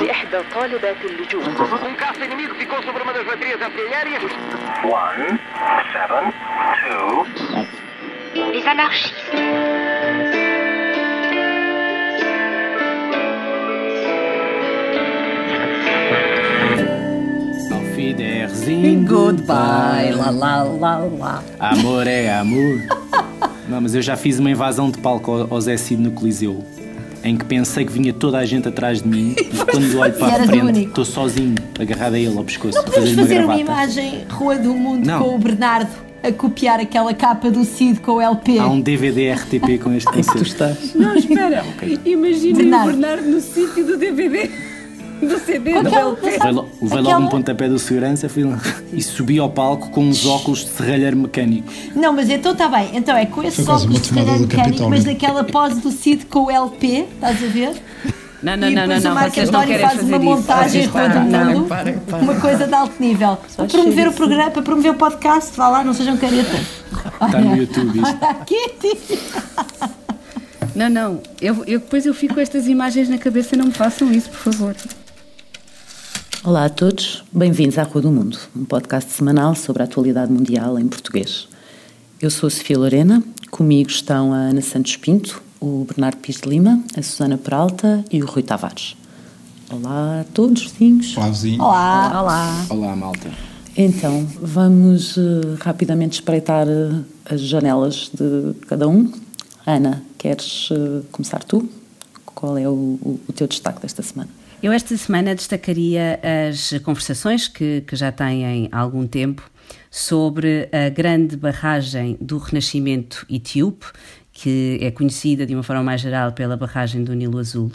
لإحدى طالبات اللجوء Um caça inimigo ficou sobre uma das baterias artilhérias. One, seven, two, Les anarchistes. Auf Wiedersehen, Goodbye, lá, lá, lá, lá. Amor é amor. Não, mas eu já fiz uma invasão de palco ao- ao Zé Cid no Coliseu, em que pensei que vinha toda a gente atrás de mim e quando olho para a frente estou sozinho, agarrado a ele ao pescoço. Não podemos fazer uma imagem Rua do Mundo Não. com o Bernardo a copiar aquela capa do Cid com o LP. Há um DVD RTP com este Tu concerto. estás. Não, espera. Imaginem Bernardo. o Bernardo no sítio do DVD. Do CD, do LP. Levei, lo- levei logo um pontapé do segurança fui lá, e subi ao palco com uns óculos de serralheiro mecânico. Não, mas então está bem. Então é com esse Foi quase óculos de serralheiro mecânico, mas naquela pose do Cid com o LP, estás a ver? Não, não, e não, não, depois não. o Marco Vocês não António querem faz fazer uma isso. montagem Vocês Rua do não, Mundo, para, para. uma coisa de alto nível. Para promover o programa, para promover o podcast, vá lá, não sejam caretas. Está no YouTube isto. Não, não. Eu, eu, depois eu fico com estas imagens na cabeça. Não me façam isso, por favor. Olá a todos, bem-vindos à Rua do Mundo, um podcast semanal sobre a atualidade mundial em português. Eu sou a Sofia Lorena, comigo estão a Ana Santos Pinto, o Bernardo Pires de Lima, a Susana Peralta e o Rui Tavares. Olá a todos, vizinhos. Fláviozinho. Olá. Olá. Olá, malta. Então, vamos eh, rapidamente espreitar eh, as janelas de cada um. Ana, queres eh, começar tu? Qual é o, o- o teu destaque desta semana? Eu esta semana destacaria as conversações que, que já têm algum tempo sobre a grande barragem do Renascimento etíope, que é conhecida de uma forma mais geral pela barragem do Nilo Azul.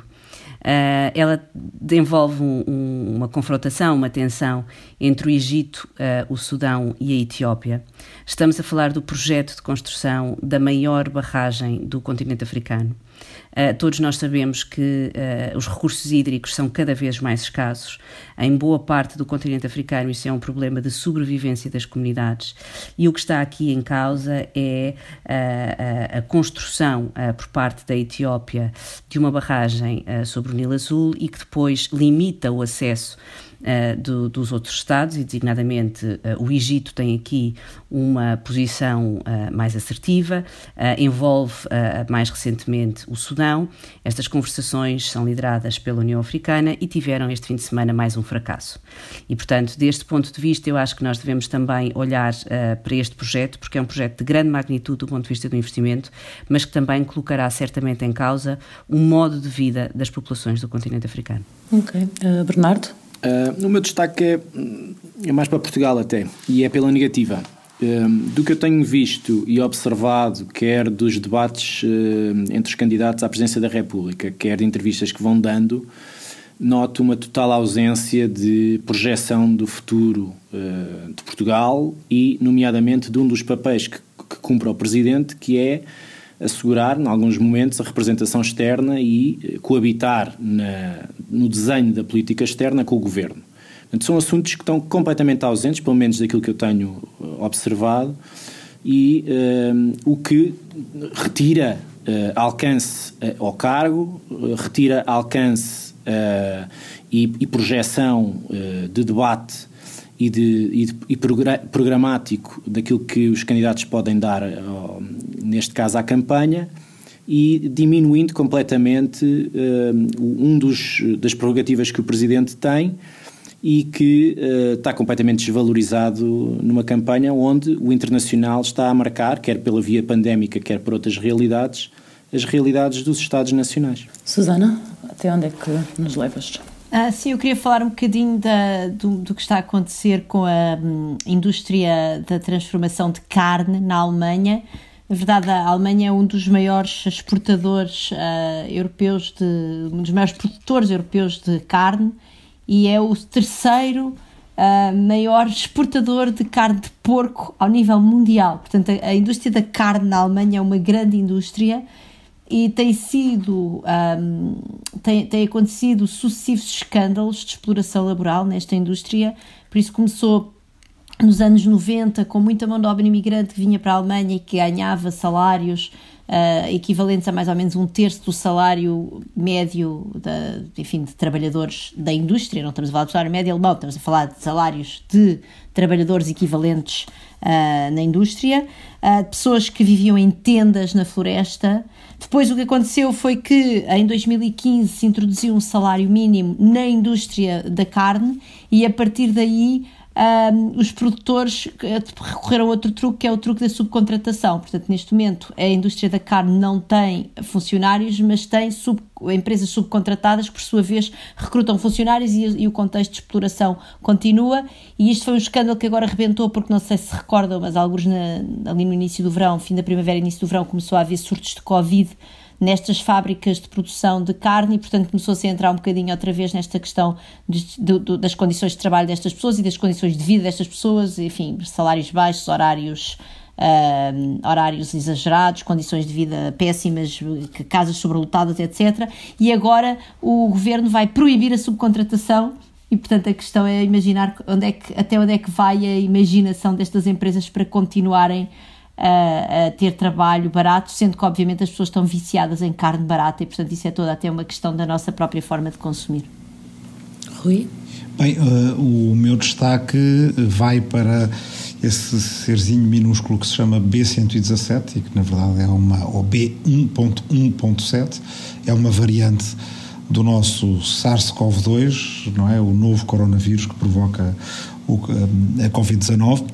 Ah, ela envolve um- um- uma confrontação, uma tensão entre o Egito, ah, o Sudão e a Etiópia. Estamos a falar do projeto de construção da maior barragem do continente africano. Uh, todos nós sabemos que uh, os recursos hídricos são cada vez mais escassos. Em boa parte do continente africano, isso é um problema de sobrevivência das comunidades. E o que está aqui em causa é uh, a, construção por parte da Etiópia de uma barragem sobre o Nilo Azul e que depois limita o acesso Uh, do, dos outros Estados, e designadamente uh, o Egito tem aqui uma posição uh, mais assertiva, envolve mais recentemente o Sudão. Estas conversações são lideradas pela União Africana e tiveram este fim de semana mais um fracasso. E, portanto, deste ponto de vista, eu acho que nós devemos também olhar para este projeto, porque é um projeto de grande magnitude do ponto de vista do investimento, mas que também colocará certamente em causa o modo de vida das populações do continente africano. Ok. Uh, Bernardo? Uh, o meu destaque é, é mais para Portugal até, e é pela negativa. Um, do que eu tenho visto e observado, quer dos debates uh, entre os candidatos à presidência da República, quer de entrevistas que vão dando, noto uma total ausência de projeção do futuro uh, de Portugal e, nomeadamente, de um dos papéis que, que cumpre o Presidente, que é assegurar, em alguns momentos, a representação externa e coabitar na, no desenho da política externa com o governo. Portanto, são assuntos que estão completamente ausentes, pelo menos daquilo que eu tenho observado, e uh, o que retira uh, alcance uh, ao cargo, retira alcance e, e, projeção de debate e, de, e, de, e programático daquilo que os candidatos podem dar, neste caso, à campanha, e diminuindo completamente um dos das prerrogativas que o presidente tem e que uh, está completamente desvalorizado numa campanha onde o internacional está a marcar, quer pela via pandémica, quer por outras realidades, as realidades dos Estados nacionais. Susana, até onde é que nos levas? Ah, sim, eu queria falar um bocadinho da, do, do, que está a acontecer com a um, indústria da transformação de carne na Alemanha. Na verdade, a Alemanha é um dos maiores exportadores uh, europeus, de, um dos maiores produtores europeus de carne e é o terceiro uh, maior exportador de carne de porco ao nível mundial. Portanto, a, a, indústria da carne na Alemanha é uma grande indústria e tem sido um, tem, tem acontecido sucessivos escândalos de exploração laboral nesta indústria, por isso começou nos anos 90 com muita mão de obra imigrante que vinha para a Alemanha e que ganhava salários uh, equivalentes a mais ou menos um terço do salário médio da, enfim, de trabalhadores da indústria. Não estamos a falar do salário médio alemão, estamos a falar de salários de trabalhadores equivalentes uh, na indústria, uh, pessoas que viviam em tendas na floresta. Depois o que aconteceu foi que em 2015 se introduziu um salário mínimo na indústria da carne e a partir daí um, os produtores eh, recorreram a outro truque, que é o truque da subcontratação. Portanto, neste momento, a indústria da carne não tem funcionários, mas tem sub, empresas subcontratadas que, por sua vez, recrutam funcionários e, e, o contexto de exploração continua. E isto foi um escândalo que agora rebentou, porque não sei se recordam, mas alguns na, ali no início do verão, fim da primavera, início do verão, começou a haver surtos de Covid nestas fábricas de produção de carne e, portanto, começou-se a entrar um bocadinho outra vez nesta questão de, de, de, das condições de trabalho destas pessoas e das condições de vida destas pessoas, enfim, salários baixos, horários. Uh, horários exagerados, condições de vida péssimas, casas sobrelotadas, etc. E agora o governo vai proibir a subcontratação e portanto a questão é imaginar onde é que, até onde é que vai a imaginação destas empresas para continuarem a, a, ter trabalho barato, sendo que obviamente as pessoas estão viciadas em carne barata e portanto isso é toda até uma questão da nossa própria forma de consumir. Rui? Bem, uh, o meu destaque vai para esse serzinho minúsculo que se chama B117 e que na verdade é uma, ou B1.1.7, é uma variante do nosso SARS-CoV-2, não é? O novo coronavírus que provoca o, a Covid-19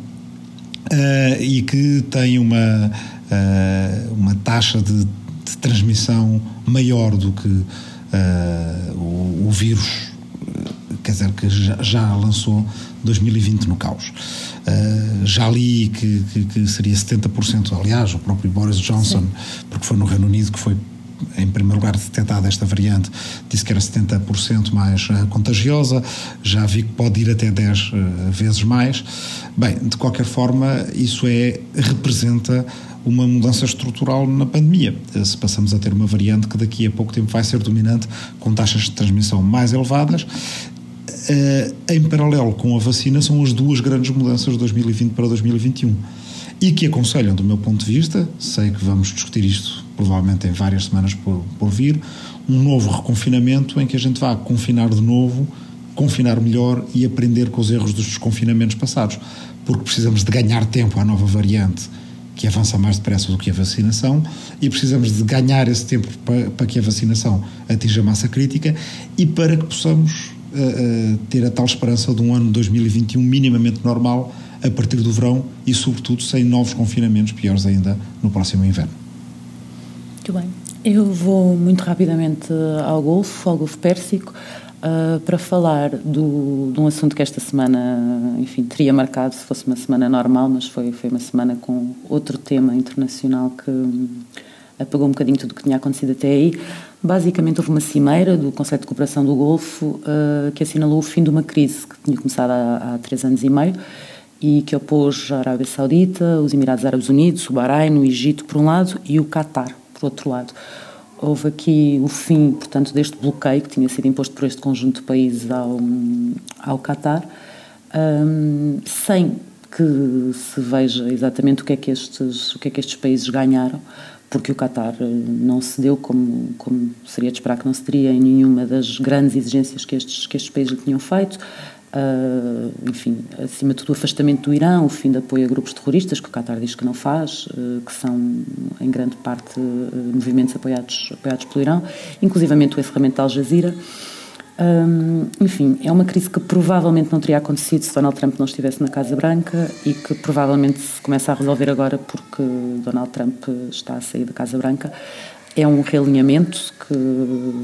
uh, e que tem uma, uh, uma taxa de, de, transmissão maior do que uh, o, o, vírus, quer dizer, que já, já lançou 2020 no caos. Uh, já li que, que, que, seria 70%, aliás, o próprio Boris Johnson, Sim. porque foi no Reino Unido que foi em primeiro lugar detectada esta variante, disse que era 70% mais uh, contagiosa, já vi que pode ir até 10 uh, eh, vezes mais. Bem, de qualquer forma, isso é, representa uma mudança estrutural na pandemia. Eh, se passamos a ter uma variante que daqui a pouco tempo vai ser dominante, com taxas de transmissão mais elevadas, em paralelo com a vacina, são as duas grandes mudanças de 2020 para 2021 e que aconselham, do meu ponto de vista, sei que vamos discutir isto provavelmente em várias semanas por, por vir, um novo reconfinamento em que a gente vá confinar de novo, confinar melhor e aprender com os erros dos desconfinamentos passados, porque precisamos de ganhar tempo à nova variante que avança mais depressa do que a vacinação e precisamos de ganhar esse tempo para, para que a vacinação atinja a massa crítica e para que possamos uh, uh, ter a tal esperança de um ano 2021 minimamente normal a partir do verão e, sobretudo, sem novos confinamentos, piores ainda, no próximo inverno. Muito bem. Eu vou muito rapidamente ao Golfo, ao Golfo Pérsico, uh, para falar do, de um assunto que esta semana, enfim, teria marcado se fosse uma semana normal, mas foi, foi uma semana com outro tema internacional que apagou um bocadinho tudo o que tinha acontecido até aí. Basicamente, houve uma cimeira do Conselho de Cooperação do Golfo uh, que assinalou o fim de uma crise que tinha começado há, há três anos e meio e que opôs a Arábia Saudita, os Emirados Árabes Unidos, o Bahrein, o Egito, por um lado, e o Qatar, por outro lado. Houve aqui o fim, portanto, deste bloqueio que tinha sido imposto por este conjunto de países ao, ao Qatar, um, sem que se veja exatamente o que, é que estes, o que é que estes países ganharam, porque o Qatar eh, não cedeu como, como seria de esperar que não cederia em nenhuma das grandes exigências que estes, que estes países lhe tinham feito. Uh, enfim, acima de tudo o afastamento do Irã, o fim de apoio a grupos terroristas, que o Qatar diz que não faz, uh, que são em grande parte uh, movimentos apoiados, apoiados pelo Irã, inclusivamente o encerramento da Al Jazeera. Um, enfim, é uma crise que provavelmente não teria acontecido se Donald Trump não estivesse na Casa Branca e que provavelmente se começa a resolver agora porque Donald Trump está a sair da Casa Branca. É um realinhamento que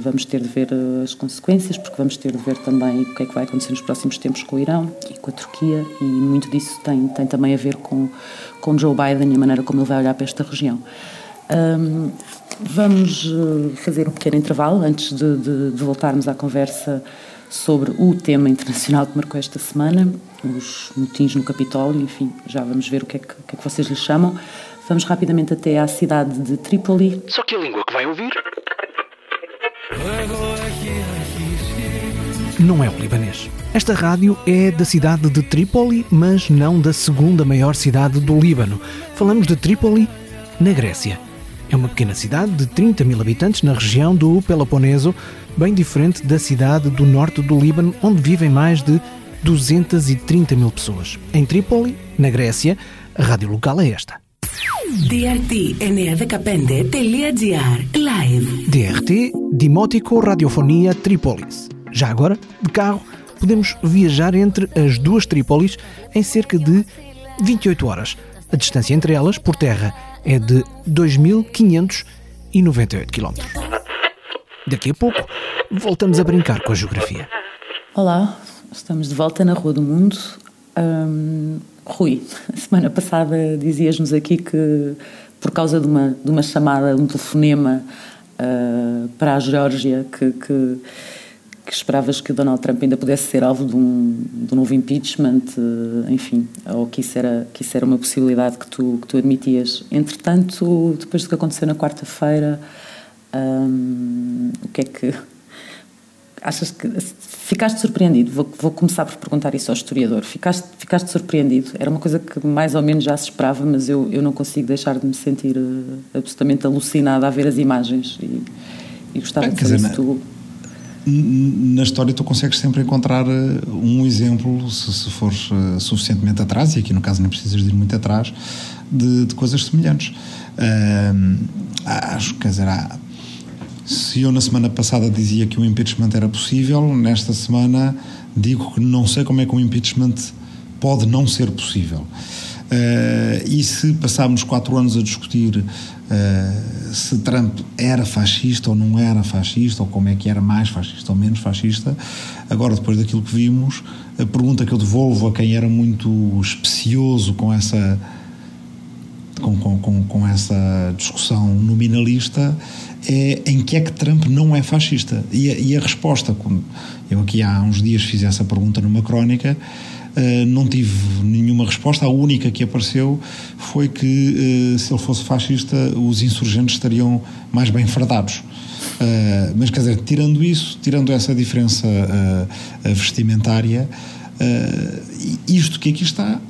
vamos ter de ver eh, as consequências, porque vamos ter de ver também o que é que vai acontecer nos próximos tempos com o Irão e com a Turquia, e muito disso tem, tem também a ver com, com Joe Biden e a maneira como ele vai olhar para esta região. Um, vamos eh, fazer um pequeno intervalo antes de, de, de voltarmos à conversa sobre o tema internacional que marcou esta semana, os motins no Capitólio, enfim, já vamos ver o que é que, que, é que vocês lhe chamam. Vamos rapidamente até à cidade de Trípoli. Só que a língua que vai ouvir. Não é o libanês. Esta rádio é da cidade de Trípoli, mas não da segunda maior cidade do Líbano. Falamos de Trípoli, na Grécia. É uma pequena cidade de 30 mil habitantes na região do Peloponeso, bem diferente da cidade do norte do Líbano, onde vivem mais de 230 mil pessoas. Em Trípoli, na Grécia, a rádio local é esta. DRT915.gr Live DRT Dimótico Radiofonia Trípolis. Já agora, de carro, podemos viajar entre as duas Trípolis em cerca de 28 horas. A distância entre elas, por terra, é de 2.598 km. Daqui a pouco, voltamos a brincar com a geografia. Olá, estamos de volta na Rua do Mundo. Hum, Rui, semana passada dizias-nos aqui que, por causa de uma, de uma chamada, um telefonema uh, para a Geórgia, que, que, que, esperavas que Donald Trump ainda pudesse ser alvo de um, de um novo impeachment, uh, enfim, ou que isso, era, que isso era uma possibilidade que tu, que tu admitias. Entretanto, depois do que aconteceu na quarta-feira, um, o que é que achas que ficaste surpreendido? Vou, vou, começar por perguntar isso ao historiador. Ficaste, ficaste surpreendido? Era uma coisa que mais ou menos já se esperava, mas eu, eu não consigo deixar de me sentir uh, absolutamente alucinada a ver as imagens e, e gostava Bem, de saber dizer, se tu. Na história tu consegues sempre encontrar eh, um exemplo, se, se fores uh, suficientemente atrás, e aqui no caso nem precisas de ir muito atrás, de, de coisas semelhantes. Uh, acho, quer dizer, há, se eu na semana passada dizia que o impeachment era possível, nesta semana digo que não sei como é que o impeachment pode não ser possível. Uh, e se passarmos quatro anos a discutir uh, se Trump era fascista ou não era fascista, ou como é que era mais fascista ou menos fascista, agora depois daquilo que vimos, a pergunta que eu devolvo a quem era muito especioso com essa com, com, com essa discussão nominalista é em que é que Trump não é fascista? E a, e a resposta, eu aqui há uns dias fiz essa pergunta numa crónica, Uh, não tive nenhuma resposta. A única que apareceu foi que, uh, se ele fosse fascista, os insurgentes estariam mais bem fardados. Uh, mas, quer dizer, tirando isso, tirando essa diferença vestimentária, isto que aqui está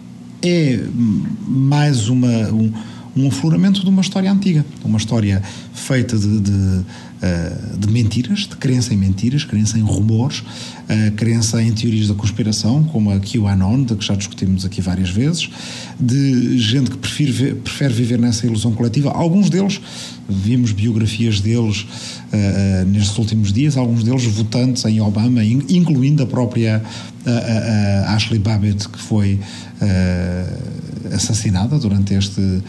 é mais uma. Um, um afloramento de uma história antiga, uma história feita de, de, eh, de mentiras, de crença em mentiras, crença em rumores, uh, crença em teorias da conspiração, como a QAnon, de que já discutimos aqui várias vezes, de gente que prefere, prefere viver nessa ilusão coletiva. Alguns deles, vimos biografias deles uh, nestes últimos dias, alguns deles votantes em Obama, incluindo a própria Ashley Babbitt, que foi assassinada durante este, uh,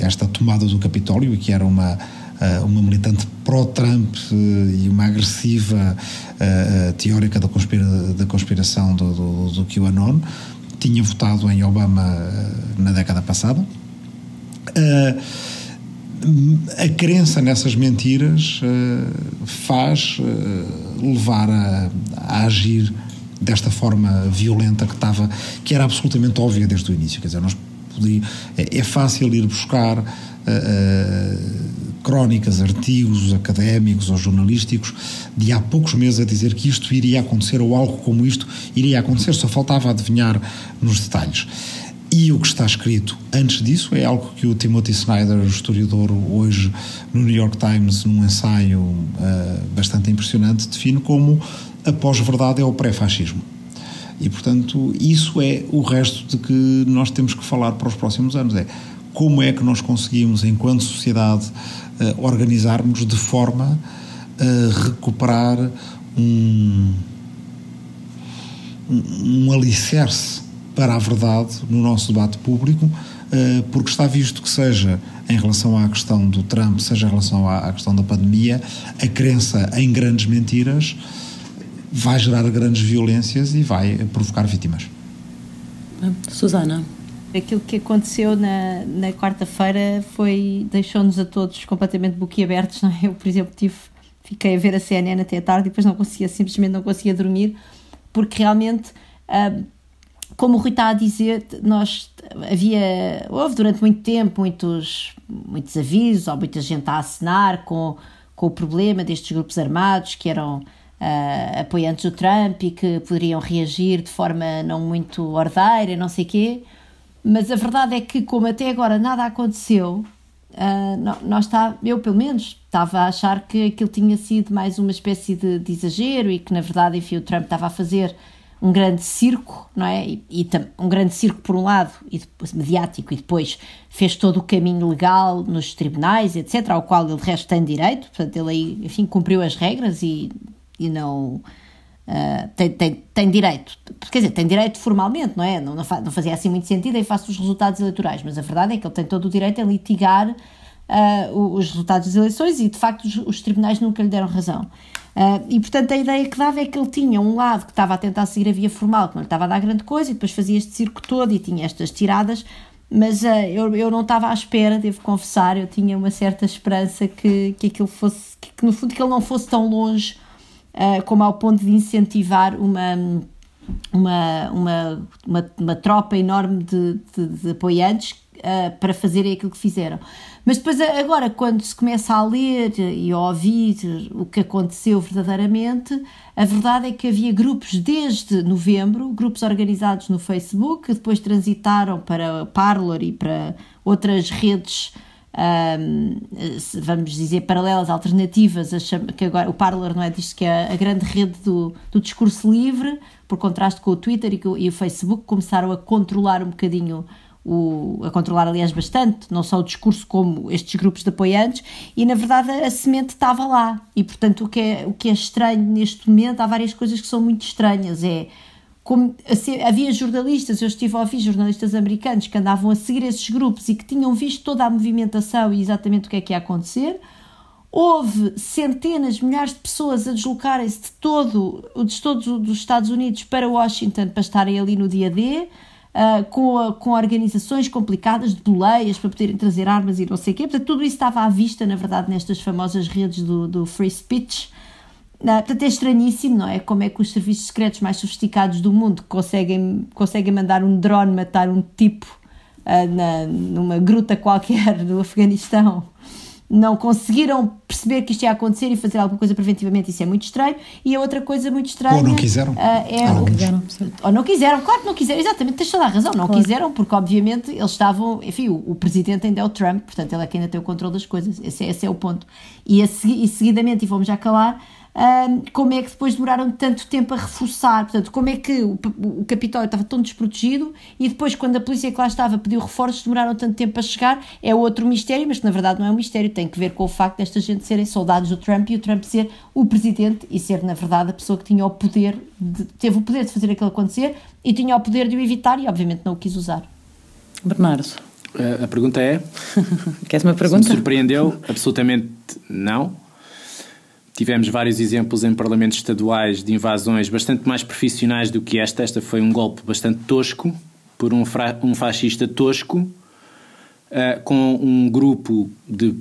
esta tomada do Capitólio e que era uma, uh, uma militante pró-Trump uh, e uma agressiva teórica da, conspira, da conspiração do, do, do QAnon, tinha votado em Obama na década passada. A crença nessas mentiras faz levar a, a agir desta forma violenta que estava, que era absolutamente óbvia desde o início. Quer dizer, nós podia, é, é fácil ir buscar uh, crónicas, artigos académicos ou jornalísticos de há poucos meses a dizer que isto iria acontecer ou algo como isto iria acontecer, só faltava adivinhar nos detalhes. E o que está escrito antes disso é algo que o Timothy Snyder, historiador, hoje no New York Times, num ensaio uh, bastante impressionante, define como a pós-verdade é o pré-fascismo. E, portanto, isso é o resto de que nós temos que falar para os próximos anos. É como é que nós conseguimos, enquanto sociedade, uh, organizarmos de forma a recuperar um, um, um alicerce para a verdade no nosso debate público, uh, porque está visto que seja em relação à questão do Trump, seja em relação à, à questão da pandemia, a crença em grandes mentiras vai gerar grandes violências e vai provocar vítimas. Susana. Aquilo que aconteceu na, na quarta-feira foi deixou-nos a todos completamente boquiabertos. Não é? Eu, por exemplo, tive, fiquei a ver a CNN até tarde e depois não conseguia, simplesmente não conseguia dormir, porque realmente, ah, como o Rui está a dizer, nós havia, houve durante muito tempo muitos, muitos avisos, ou muita gente a assinar com, com o problema destes grupos armados que eram uh, apoiantes do Trump e que poderiam reagir de forma não muito ordeira, não sei quê. Mas a verdade é que, como até agora nada aconteceu, uh, nós está, eu pelo menos estava a achar que aquilo tinha sido mais uma espécie de, de exagero e que na verdade, enfim, o Trump estava a fazer um grande circo, não é? E, e, um grande circo por um lado, e depois, mediático, e depois fez todo o caminho legal nos tribunais, etc., ao qual ele de resto tem direito, portanto ele aí, enfim, cumpriu as regras e, e não... Uh, tem, tem, tem direito, quer dizer, tem direito formalmente, não é? Não, não, fazia assim muito sentido em face dos resultados eleitorais, mas a verdade é que ele tem todo o direito a litigar uh, os resultados das eleições e de facto os, os tribunais nunca lhe deram razão. Uh, e portanto a ideia que dava é que ele tinha um lado que estava a tentar seguir a via formal, que não lhe estava a dar grande coisa, e depois fazia este circo todo e tinha estas tiradas, mas uh, eu, eu não estava à espera, devo confessar, eu tinha uma certa esperança que, que aquilo fosse, que, que no fundo que ele não fosse tão longe uh, como ao ponto de incentivar uma uma, uma, uma, uma tropa enorme de, de, de apoiantes uh, para fazerem aquilo que fizeram. Mas depois, agora, quando se começa a ler e a ouvir o que aconteceu verdadeiramente, a verdade é que havia grupos desde novembro, grupos organizados no Facebook, que depois transitaram para Parler e para outras redes. Um, vamos dizer, paralelas, alternativas, que agora o Parler não é, diz que é a grande rede do, do discurso livre, por contraste com o Twitter e, e o Facebook, começaram a controlar um bocadinho o, a controlar, aliás, bastante, não só o discurso como estes grupos de apoiantes, e na verdade a semente estava lá. E portanto, o que é, o que é estranho neste momento, há várias coisas que são muito estranhas. É como assim, havia jornalistas, eu estive a ouvir jornalistas americanos que andavam a seguir esses grupos e que tinham visto toda a movimentação e exatamente o que é que ia acontecer. Houve centenas, milhares de pessoas a deslocarem-se de todo, de todos os Estados Unidos para Washington para estarem ali no dia D uh, com, com organizações complicadas de boleias para poderem trazer armas e não sei o quê. Portanto, tudo isso estava à vista, na verdade, nestas famosas redes do, do free speech. Uh, portanto, é estranhíssimo, não é? Como é que os serviços secretos mais sofisticados do mundo conseguem, conseguem mandar um drone matar um tipo uh, na, numa gruta qualquer do Afeganistão não conseguiram perceber que isto ia acontecer e fazer alguma coisa preventivamente, isso é muito estranho. E a outra coisa muito estranha. Ou não quiseram. Uh, é, ou, quiseram ou não quiseram, claro que não quiseram, exatamente, tens toda a razão, não claro. quiseram, porque obviamente eles estavam. Enfim, o, o, presidente ainda é o Trump, portanto ele é que ainda tem o controle das coisas, esse, é, esse é o ponto. E, a, e seguidamente, e vamos já calar, um, como é que depois demoraram tanto tempo a reforçar, portanto, como é que o, o Capitólio estava tão desprotegido e depois, quando a polícia que lá estava pediu reforços, demoraram tanto tempo a chegar, é outro mistério, mas que na verdade não é um mistério, tem que ver com o facto desta gente serem soldados do Trump e o Trump ser o presidente e ser, na verdade, a pessoa que tinha o poder, de, teve o poder de fazer aquilo acontecer e tinha o poder de o evitar e, obviamente, não o quis usar. Bernardo. A pergunta é. Queres uma pergunta? Se me surpreendeu? Absolutamente não. Tivemos vários exemplos em parlamentos estaduais de invasões bastante mais profissionais do que esta. Esta foi um golpe bastante tosco, por um, um fascista tosco, uh, com um grupo de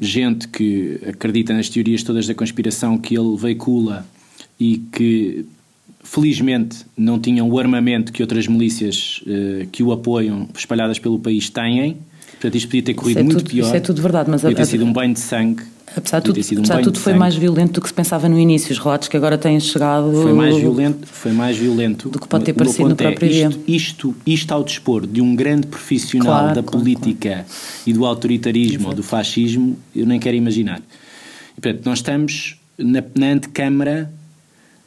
gente que acredita nas teorias todas da conspiração que ele veicula e que felizmente não tinham o armamento que outras milícias uh, que o apoiam espalhadas pelo país têm. Portanto, isto podia ter corrido é muito tudo, pior. Isso é tudo verdade, mas podia ter sido um banho de sangue Apesar de tudo, um apesar tudo foi mais violento do que se pensava no início. Os relatos que agora têm chegado. Foi mais violento, foi mais violento do que pode ter parecido no próprio é, dia. Isto, isto, isto ao dispor de um grande profissional claro, da claro, política claro. e do autoritarismo Exato. ou do fascismo, eu nem quero imaginar. E, portanto, nós estamos na, na antecâmara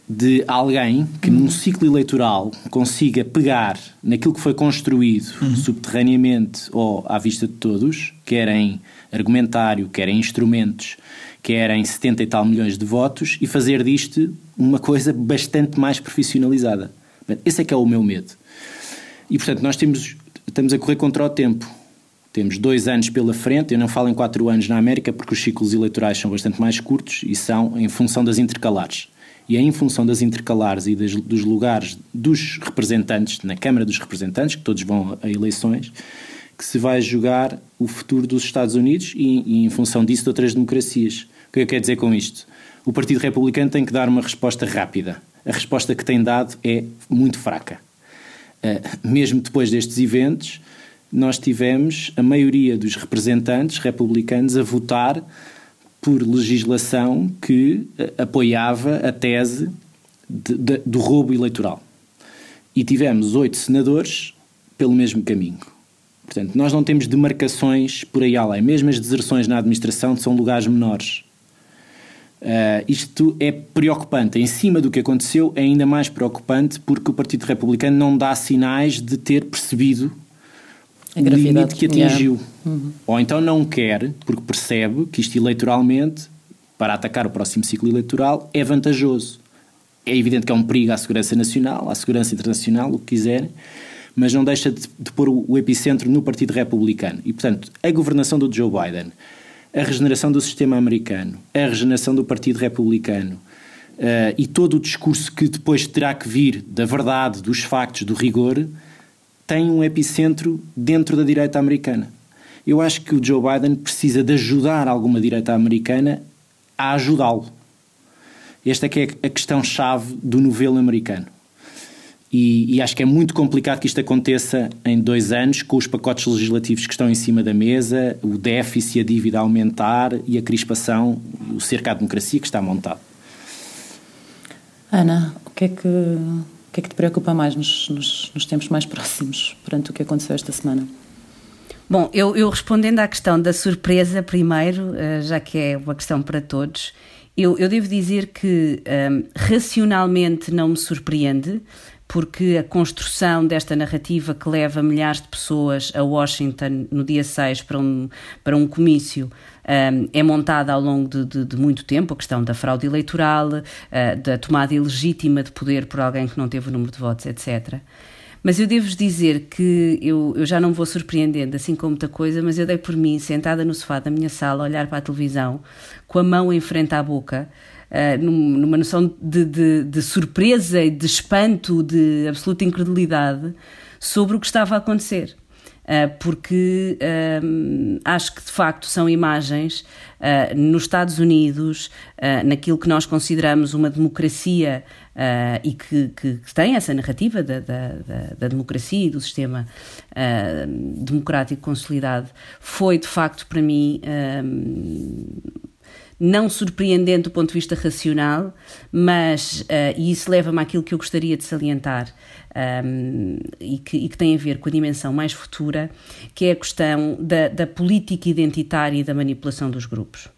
de alguém que uhum. num ciclo eleitoral consiga pegar naquilo que foi construído uhum. subterraneamente ou à vista de todos, quer em argumentário, quer em instrumentos, quer em 70 e tal milhões de votos, e fazer disto uma coisa bastante mais profissionalizada. Esse é que é o meu medo. E portanto, nós temos, estamos a correr contra o tempo. Temos dois anos pela frente, eu não falo em quatro anos na América porque os ciclos eleitorais são bastante mais curtos e são em função das intercalares e é em função das intercalares e das, dos lugares dos representantes na Câmara dos Representantes, que todos vão a eleições, que se vai jogar o futuro dos Estados Unidos e, e em função disso de outras democracias. O que eu quero dizer com isto? O Partido Republicano tem que dar uma resposta rápida. A resposta que tem dado é muito fraca. Uh, mesmo depois destes eventos, nós tivemos a maioria dos representantes republicanos a votar por legislação que eh, apoiava a tese de, de, do roubo eleitoral. E tivemos oito senadores pelo mesmo caminho. Portanto, nós não temos demarcações por aí além. Mesmo as deserções na administração são lugares menores. Uh, isto é preocupante. Em cima do que aconteceu, é ainda mais preocupante porque o Partido Republicano não dá sinais de ter percebido o limite que atingiu. Uhum. Ou então não quer, porque percebe que isto eleitoralmente, para atacar o próximo ciclo eleitoral, é vantajoso. É evidente que é um perigo à segurança nacional, à segurança internacional, o que quiserem, mas não deixa de, de pôr o, o epicentro no Partido Republicano. E, portanto, a governação do Joe Biden, a regeneração do sistema americano, a regeneração do Partido Republicano, Uh, e todo o discurso que depois terá que vir da verdade, dos factos, do rigor, tem um epicentro dentro da direita americana. Eu acho que o Joe Biden precisa de ajudar alguma direita americana a ajudá-lo. Esta é que é a questão-chave do novelo americano. E, e, acho que é muito complicado que isto aconteça em dois anos, com os pacotes legislativos que estão em cima da mesa, o déficit, a dívida a aumentar e a crispação, o cerco à democracia que está montado. Ana, o que é que que é que te preocupa mais nos, nos, nos tempos mais próximos, perante o que aconteceu esta semana? Bom, eu, eu, respondendo à questão da surpresa primeiro, eh, já que é uma questão para todos, eu, eu devo dizer que um, ehm, racionalmente não me surpreende, porque a construção desta narrativa que leva milhares de pessoas a Washington no dia 6 para um, para um comício um, é montada ao longo de, de, de, muito tempo, a questão da fraude eleitoral, uh, da tomada ilegítima de poder por alguém que não teve o número de votos, etc. Mas eu devo-vos dizer que eu, eu já não vou surpreendendo assim com muita coisa, mas eu dei por mim, sentada no sofá da minha sala, a olhar para a televisão, com a mão em frente à boca, uh, numa noção de, de, de surpresa e de espanto, de absoluta incredulidade sobre o que estava a acontecer. Uh, porque uh, acho que de facto são imagens uh, nos Estados Unidos, naquilo que nós consideramos uma democracia e que, que, que, tem essa narrativa da, da, da democracia e do sistema democrático consolidado, foi de facto para mim não surpreendente do ponto de vista racional, mas, uh, e isso leva-me àquilo que eu gostaria de salientar um, e, que, e, que, tem a ver com a dimensão mais futura, que é a questão da, da política identitária e da manipulação dos grupos.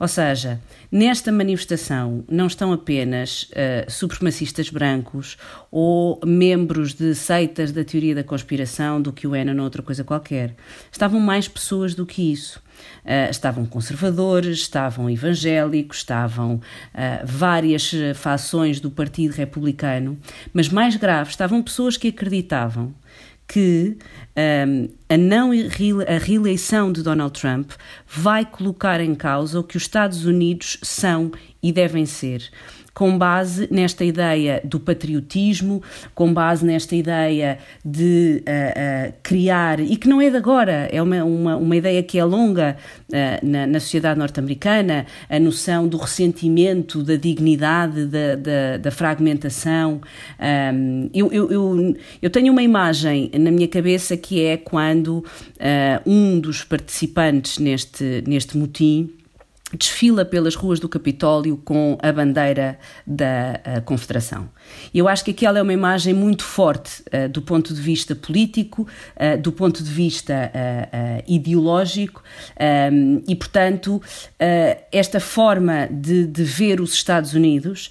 Ou seja, nesta manifestação não estão apenas uh, supremacistas brancos ou membros de seitas da teoria da conspiração do que o ENA ou outra coisa qualquer. Estavam mais pessoas do que isso. Uh, estavam conservadores, estavam evangélicos, estavam uh, várias fações do Partido Republicano, mas mais grave, estavam pessoas que acreditavam que um, a não a reeleição de Donald Trump vai colocar em causa o que os Estados Unidos são e devem ser com base nesta ideia do patriotismo, com base nesta ideia de uh, uh, criar, e que não é de agora, é uma, uma, uma ideia que é longa uh, na, na, sociedade norte-americana, a noção do ressentimento, da dignidade, da, da, da fragmentação. Um, eu, eu, eu, eu, tenho uma imagem na minha cabeça que é quando um dos participantes neste, neste motim desfila pelas ruas do Capitólio com a bandeira da uh, Confederação. Eu acho que aquela é uma imagem muito forte uh, do ponto de vista político, uh, do ponto de vista ideológico um, e, portanto, esta forma de, de, ver os Estados Unidos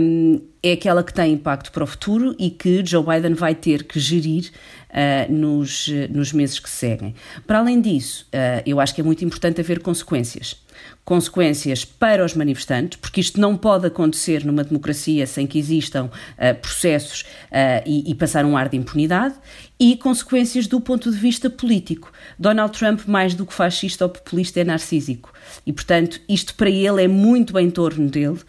um, é aquela que tem impacto para o futuro e que Joe Biden vai ter que gerir uh, nos, nos meses que seguem. Para além disso, uh, eu acho que é muito importante haver consequências consequências para os manifestantes, porque isto não pode acontecer numa democracia sem que existam uh, processos uh, e, e, passar um ar de impunidade, e consequências do ponto de vista político. Donald Trump, mais do que fascista ou populista, é narcísico. E, portanto, isto para ele é muito em torno dele,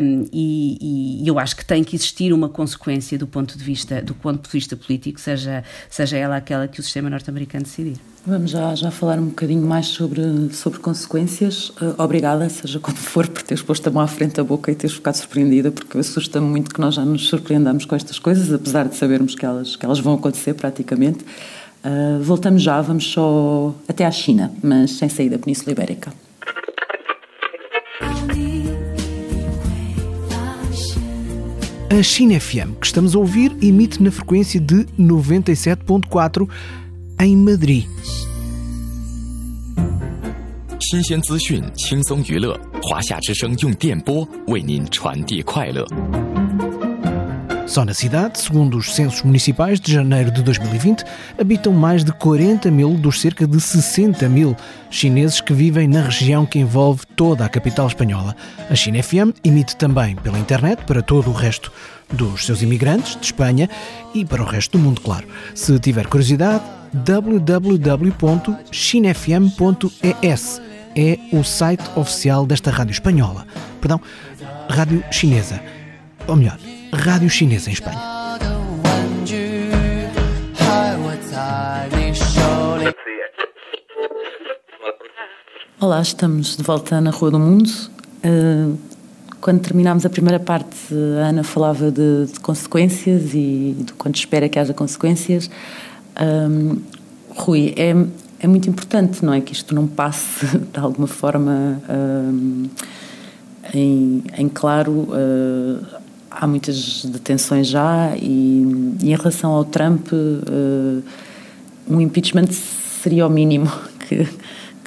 um, e, e, eu acho que tem que existir uma consequência do ponto de vista, do ponto de vista político, seja, seja ela aquela que o sistema norte-americano decidir. Vamos já, já falar um bocadinho mais sobre, sobre consequências. Uh, obrigada, seja como for, por teres posto a mão à frente da boca e teres ficado surpreendida, porque assusta-me muito que nós já nos surpreendamos com estas coisas, apesar de sabermos que elas, que elas vão acontecer praticamente. Uh, voltamos já, vamos só até à China, mas sem sair da Península Ibérica. A China FM, que estamos a ouvir, emite na frequência de 97.4 em Madrid. 新鲜资讯，轻松娱乐，华夏之声用电波为您传递快乐。 Só na cidade, segundo os censos municipais de janeiro de 2020, habitam mais de 40 mil dos cerca de 60 mil chineses que vivem na região que envolve toda a capital espanhola. A China FM emite também pela internet para todo o resto dos seus imigrantes de Espanha e para o resto do mundo, claro. Se tiver curiosidade, www.chinefm.es é o site oficial desta rádio espanhola. Perdão, rádio chinesa. Ou melhor, rádio chinesa em Espanha. Olá, estamos de volta na Rua do Mundo. Uh, quando terminámos a primeira parte, a Ana falava de, de consequências e de quanto espera que haja consequências. Um, Rui, é, é muito importante, não é? Que isto não passe de alguma forma um, em, em, claro. Uh, há muitas detenções já e, e em relação ao Trump, uh, um impeachment seria o mínimo que,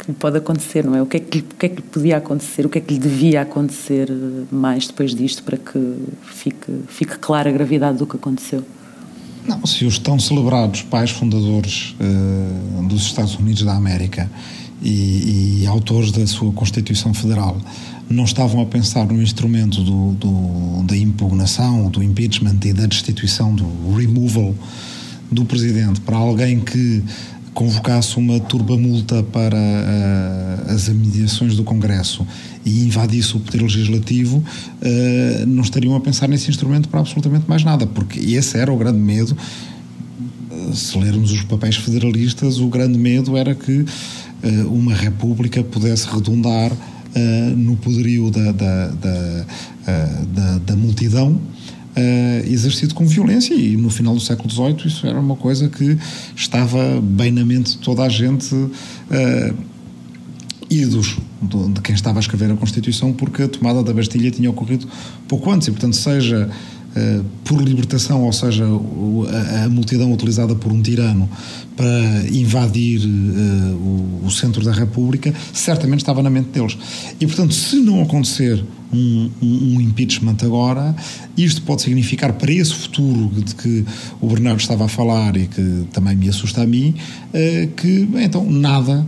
que pode acontecer, não é? O que é que, o que é que podia acontecer, o que é que lhe devia acontecer mais depois disto para que fique, fique clara a gravidade do que aconteceu? Não, se os tão celebrados pais fundadores uh, dos Estados Unidos da América e, e, autores da sua Constituição Federal não estavam a pensar no instrumento do, do, da impugnação, do impeachment e da destituição, do removal do presidente para alguém que convocasse uma turba-multa para uh, as mediações do Congresso e invadisse o poder legislativo, uh, não estariam a pensar nesse instrumento para absolutamente mais nada, porque esse era o grande medo. Se lermos os papéis federalistas, o grande medo era que uh, uma república pudesse redundar no poderio da, da, da, da multidão Uh, exercido com violência. E no final do século XVIII isso era uma coisa que estava bem na mente de toda a gente uh, idos de quem estava a escrever a Constituição porque a tomada da Bastilha tinha ocorrido pouco antes. E portanto seja por libertação ou seja a, multidão utilizada por um tirano para invadir o, o centro da República certamente estava na mente deles. E portanto se não acontecer um, um, impeachment agora, isto pode significar para esse futuro de que o Bernardo estava a falar e que também me assusta a mim, uh, que então nada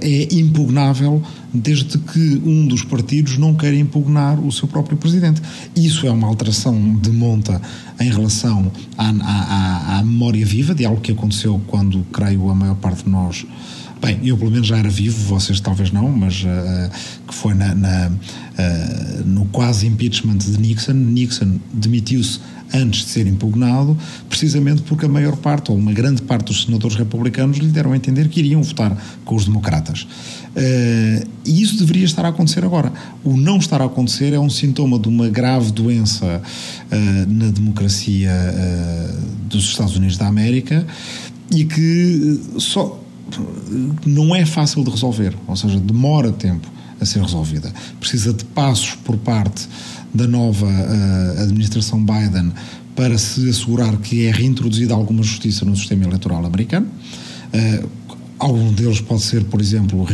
é impugnável desde que um dos partidos não queira impugnar o seu próprio presidente. Isso é uma alteração de monta em relação à, à, à memória viva de algo que aconteceu quando, creio, a maior parte de nós Bem, eu pelo menos já era vivo, vocês talvez não, mas uh, que foi na, na uh, no quase impeachment de Nixon. Nixon demitiu-se antes de ser impugnado, precisamente porque a maior parte, ou uma grande parte dos senadores republicanos lhe deram a entender que iriam votar com os democratas. Uh, e isso deveria estar a acontecer agora. O não estar a acontecer é um sintoma de uma grave doença uh, na democracia uh, dos Estados Unidos da América e que só não é fácil de resolver, ou seja, demora tempo a ser resolvida. Precisa de passos por parte da nova uh, administração Biden para se assegurar que é reintroduzida alguma justiça no sistema eleitoral americano. Uh, algum deles pode ser, por exemplo,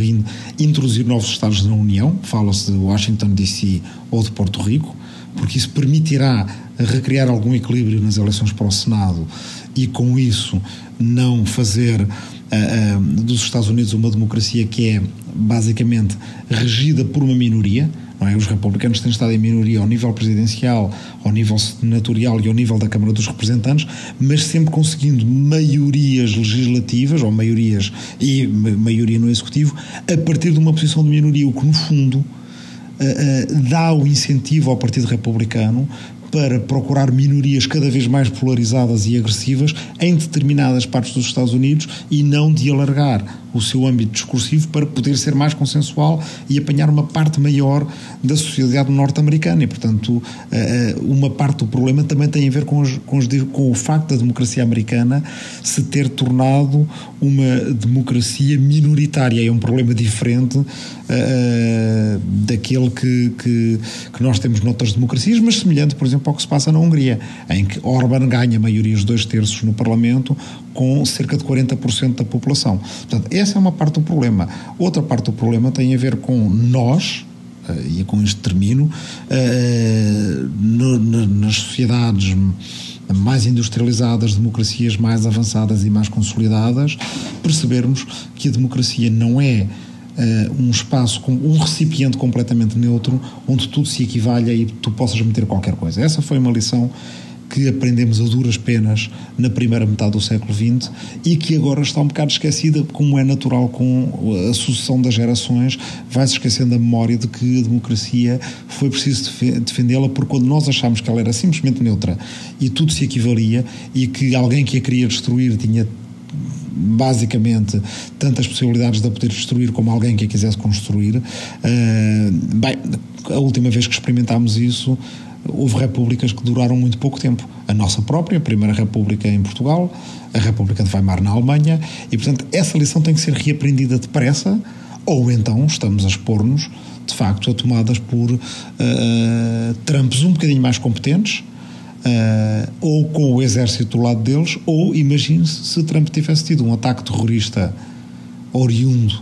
introduzir novos estados na União, fala-se de Washington DC ou de Porto Rico, porque isso permitirá recriar algum equilíbrio nas eleições para o Senado e com isso não fazer uh, uh, dos Estados Unidos uma democracia que é basicamente regida por uma minoria. É? Os republicanos têm estado em minoria ao nível presidencial, ao nível senatorial e ao nível da Câmara dos Representantes, mas sempre conseguindo maiorias legislativas, ou maiorias e maioria no Executivo, a partir de uma posição de minoria, o que no fundo uh, dá o incentivo ao Partido Republicano para procurar minorias cada vez mais polarizadas e agressivas em determinadas partes dos Estados Unidos e não de alargar o seu âmbito discursivo para poder ser mais consensual e apanhar uma parte maior da sociedade norte-americana. E, portanto, eh, uma parte do problema também tem a ver com, os, com, os, com o facto da democracia americana se ter tornado uma democracia minoritária. É um problema diferente uh, daquele que, que, que, nós temos noutras democracias, mas semelhante, por exemplo, ao que se passa na Hungria, em que Orban ganha maiorias de dois terços no Parlamento, com cerca de 40% da população. Portanto, essa é uma parte do problema. Outra parte do problema tem a ver com nós, e com isto termino, nas sociedades mais industrializadas, democracias mais avançadas e mais consolidadas, percebermos que a democracia não é uh, um espaço, um recipiente completamente neutro, onde tudo se equivalha e tu possas meter qualquer coisa. Essa foi uma lição que aprendemos a duras penas na primeira metade do século XX e que agora está um bocado esquecida, como é natural com a sucessão das gerações, vai-se esquecendo a memória de que a democracia foi preciso defendê-la, porque quando nós achámos que ela era simplesmente neutra e tudo se equivalia e que alguém que a queria destruir tinha basicamente tantas possibilidades de a poder destruir como alguém que a quisesse construir. Uh, bem, a última vez que experimentámos isso houve repúblicas que duraram muito pouco tempo. A nossa própria, a Primeira República em Portugal, a República de Weimar na Alemanha, e portanto essa lição tem que ser reaprendida depressa, ou então estamos a expor-nos, de facto, a tomadas por uh, Trumps um bocadinho mais competentes, uh, ou com o exército do lado deles, ou imagine-se se Trump tivesse tido um ataque terrorista oriundo.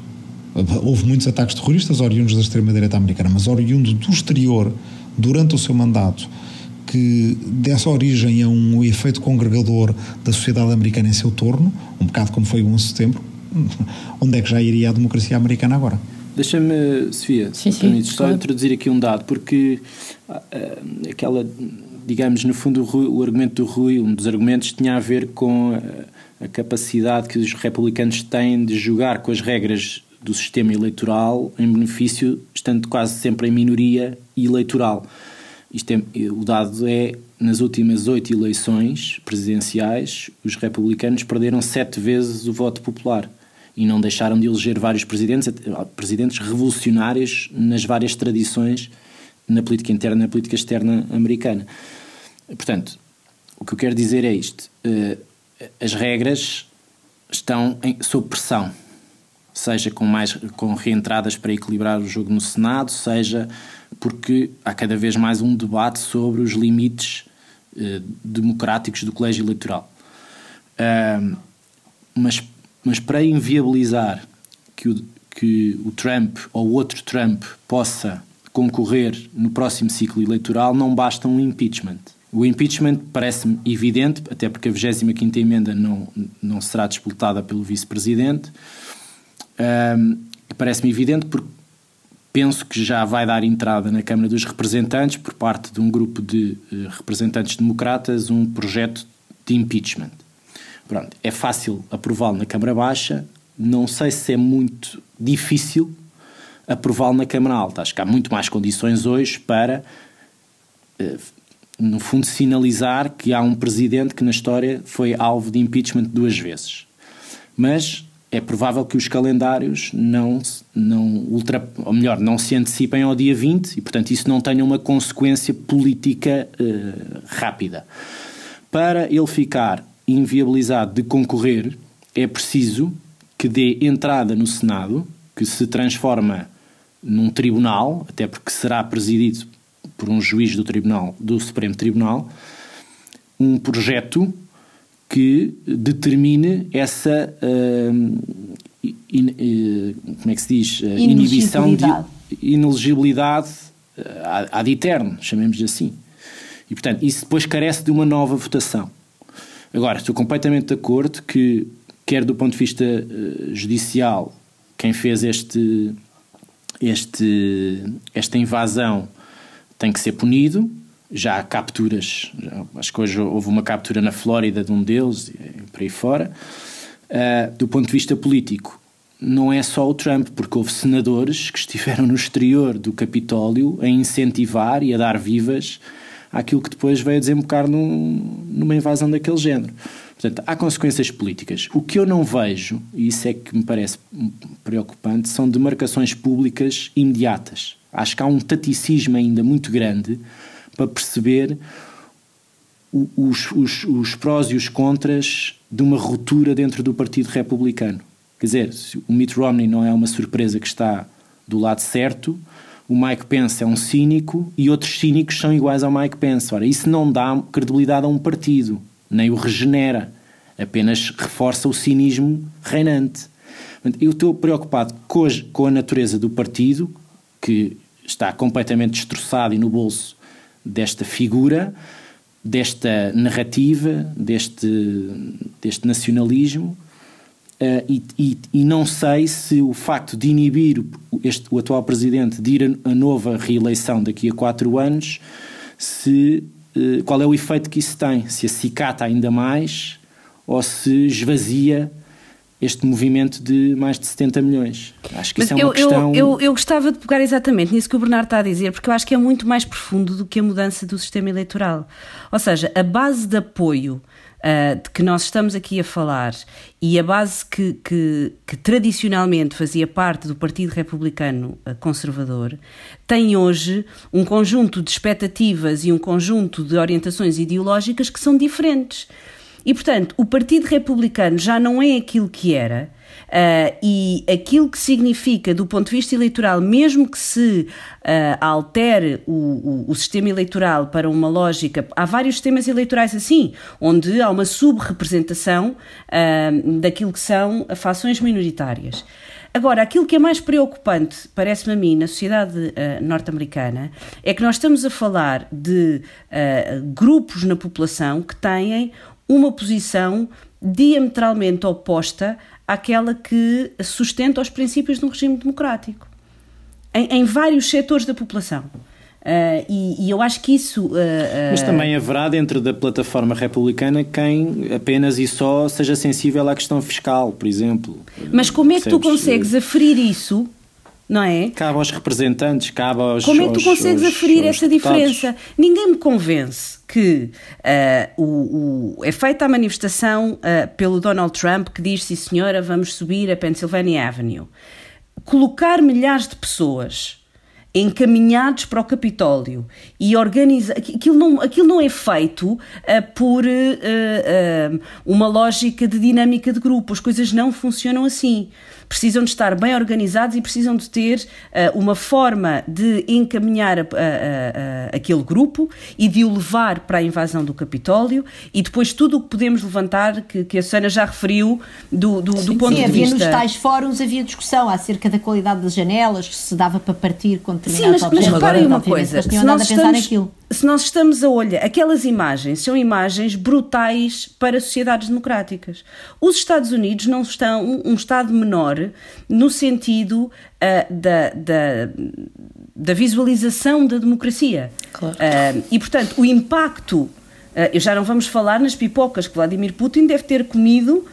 Houve muitos ataques terroristas oriundos da extrema-direita americana, mas oriundo do exterior durante o seu mandato que desse origem a um efeito congregador da sociedade americana em seu torno, um bocado como foi o 11 de setembro, onde é que já iria a democracia americana agora? Deixa-me, Sofia, sim, se sim, só claro. introduzir aqui um dado, porque uh, aquela, digamos, no fundo, o, o, argumento do Rui, um dos argumentos, tinha a ver com a, a capacidade que os republicanos têm de jogar com as regras do sistema eleitoral em benefício, estando quase sempre em minoria eleitoral. Isto é, o dado é, nas últimas oito eleições presidenciais, os republicanos perderam sete vezes o voto popular e não deixaram de eleger vários presidentes, presidentes revolucionários nas várias tradições na política interna e na política externa americana. Portanto, o que eu quero dizer é isto: eh, as regras estão em, sob pressão seja com mais com reentradas para equilibrar o jogo no Senado, seja porque há cada vez mais um debate sobre os limites eh, democráticos do colégio eleitoral. Mas, mas para inviabilizar que o, que o Trump ou outro Trump possa concorrer no próximo ciclo eleitoral, não basta um impeachment. O impeachment parece-me evidente, até porque a 25 emenda não, não será disputada pelo vice-presidente. Um, Parece-me evidente porque penso que já vai dar entrada na Câmara dos Representantes, por parte de um grupo de uh, representantes democratas, um projeto de impeachment. Pronto, é fácil aprová-lo na Câmara Baixa, não sei se é muito difícil aprová-lo na Câmara Alta. Acho que há muito mais condições hoje para, uh, no fundo, sinalizar que há um presidente que na história foi alvo de impeachment duas vezes. Mas é provável que os calendários não, não ultra, ou melhor, não se antecipem ao dia 20 e, portanto, isso não tenha uma consequência política uh, rápida. Para ele ficar inviabilizado de concorrer, é preciso que dê entrada no Senado, que se transforma num tribunal, até porque será presidido por um juiz do tribunal do Supremo Tribunal, um projeto que determine essa uh, in, uh, como é que se diz? Uh, inibição de inelegibilidade ad eterno, chamemos assim. E portanto, isso depois carece de uma nova votação. Agora, estou completamente de acordo que, quer do ponto de vista judicial, quem fez este, este, esta invasão tem que ser punido, já há capturas, acho que hoje houve uma captura na Flórida de um deles, por aí fora. Uh, do ponto de vista político, não é só o Trump, porque houve senadores que estiveram no exterior do Capitólio a incentivar e a dar vivas àquilo que depois veio desembocar num, numa invasão daquele género. Portanto, há consequências políticas. O que eu não vejo, e isso é que me parece preocupante, são demarcações públicas imediatas. Acho que há um taticismo ainda muito grande para perceber os, os, os prós e os contras de uma ruptura dentro do Partido Republicano. Quer dizer, o Mitt Romney não é uma surpresa que está do lado certo, o Mike Pence é um cínico e outros cínicos são iguais ao Mike Pence. Ora, isso não dá credibilidade a um partido, nem o regenera. apenas reforça o cinismo reinante. Eu estou preocupado com a, natureza do partido, que está completamente destroçado e no bolso desta figura, desta narrativa, deste, deste nacionalismo. Uh, e, e, e, não sei se o facto de inibir este, o atual presidente de ir a, a nova reeleição daqui a quatro anos, se, uh, qual é o efeito que isso tem? Se acicata ainda mais ou se esvazia este movimento de mais de 70 milhões. Acho que Mas isso é uma eu, questão... Eu, eu, eu, gostava de pegar exatamente nisso que o Bernardo está a dizer, porque eu acho que é muito mais profundo do que a mudança do sistema eleitoral. Ou seja, a base de apoio uh, de que nós estamos aqui a falar e a base que, que, que tradicionalmente fazia parte do Partido Republicano uh, Conservador tem hoje um conjunto de expectativas e um conjunto de orientações ideológicas que são diferentes. E, portanto, o Partido Republicano já não é aquilo que era. Uh, e aquilo que significa, do ponto de vista eleitoral, mesmo que se uh, altere o, o, o, sistema eleitoral para uma lógica, há vários sistemas eleitorais assim, onde há uma subrepresentação uh, daquilo que são fações minoritárias. Agora, aquilo que é mais preocupante, parece-me a mim, na sociedade uh, norte-americana, é que nós estamos a falar de uh, grupos na população que têm uma posição diametralmente oposta àquela que sustenta os princípios de um regime democrático, em, em vários setores da população. Uh, e, e, eu acho que isso. Uh, uh... Mas também haverá dentro da plataforma republicana quem apenas e só seja sensível à questão fiscal, por exemplo. Mas como é que tu consegues aferir isso não é? Cabe aos representantes, cabe aos. Como é que tu consegues aos, aferir aos essa deputados? diferença? Ninguém me convence que uh, o, o, é feita a manifestação uh, pelo Donald Trump que diz: sim, senhora, vamos subir a Pennsylvania Avenue. Colocar milhares de pessoas encaminhados para o Capitólio e organizar. Aquilo não, aquilo não é feito uh, por uh, uh, uma lógica de dinâmica de grupo. As coisas não funcionam assim precisam de estar bem organizados e precisam de ter uh, uma forma de encaminhar a, a, a, aquele grupo e de o levar para a invasão do Capitólio. E depois tudo o que podemos levantar, que, que a Susana já referiu, do, do, do ponto sim, de havia vista... nos tais fóruns havia discussão acerca da qualidade das janelas, se dava para partir com Sim, mas, mas reparem uma coisa, se nós, estamos, se nós estamos a olhar, aquelas imagens são imagens brutais para sociedades democráticas. Os Estados Unidos não estão um, um Estado menor no sentido uh, da, da, da, visualização da democracia. Claro. Uh, e, portanto, o impacto, uh, já não vamos falar nas pipocas que Vladimir Putin deve ter comido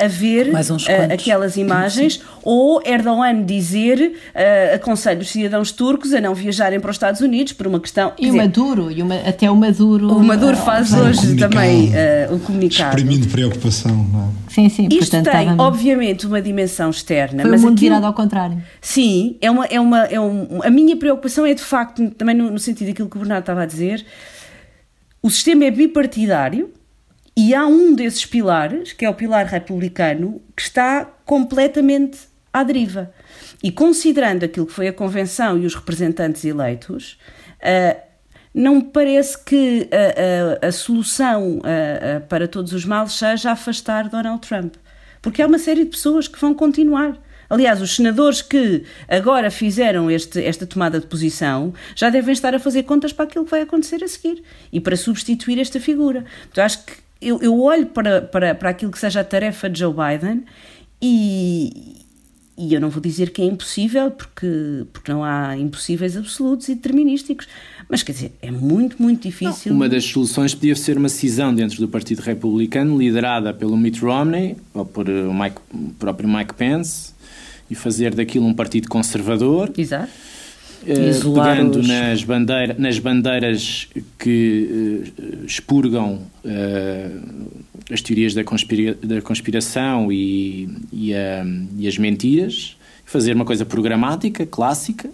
a ver uh, aquelas imagens, Sim. ou Erdogan dizer uh, aconselho os cidadãos turcos a não viajarem para os Estados Unidos por uma questão. E o dizer, Maduro, e uma, até o Maduro. O Maduro faz hoje também o comunicado. Exprimindo preocupação, não é? Sim, sim, Isto portanto, tem, estava... obviamente, uma dimensão externa. Foi mas o mundo aquilo... virado ao contrário. Sim, é uma, é uma, é um, a minha preocupação é de facto, também no, no sentido daquilo que o Bernardo estava a dizer, o sistema é bipartidário, e há um desses pilares, que é o pilar republicano, que está completamente à deriva. E considerando aquilo que foi a Convenção e os representantes eleitos, uh, não me parece que a, a, a solução uh, para todos os males seja afastar Donald Trump. Porque há uma série de pessoas que vão continuar. Aliás, os senadores que agora fizeram este, esta tomada de posição já devem estar a fazer contas para aquilo que vai acontecer a seguir e para substituir esta figura. Então, acho que eu, eu olho para, para, para aquilo que seja a tarefa de Joe Biden e, e eu não vou dizer que é impossível, porque, porque não há impossíveis absolutos e determinísticos. Mas quer dizer, é muito, muito difícil. Uma das soluções podia ser uma cisão dentro do Partido Republicano, liderada pelo Mitt Romney ou por o, Mike, o próprio Mike Pence, e fazer daquilo um partido conservador. Exato. Uh, pegando nas, bandeira, nas bandeiras que uh, expurgam uh, as teorias da, conspira, da conspiração e, e, e, as mentiras, fazer uma coisa programática, clássica,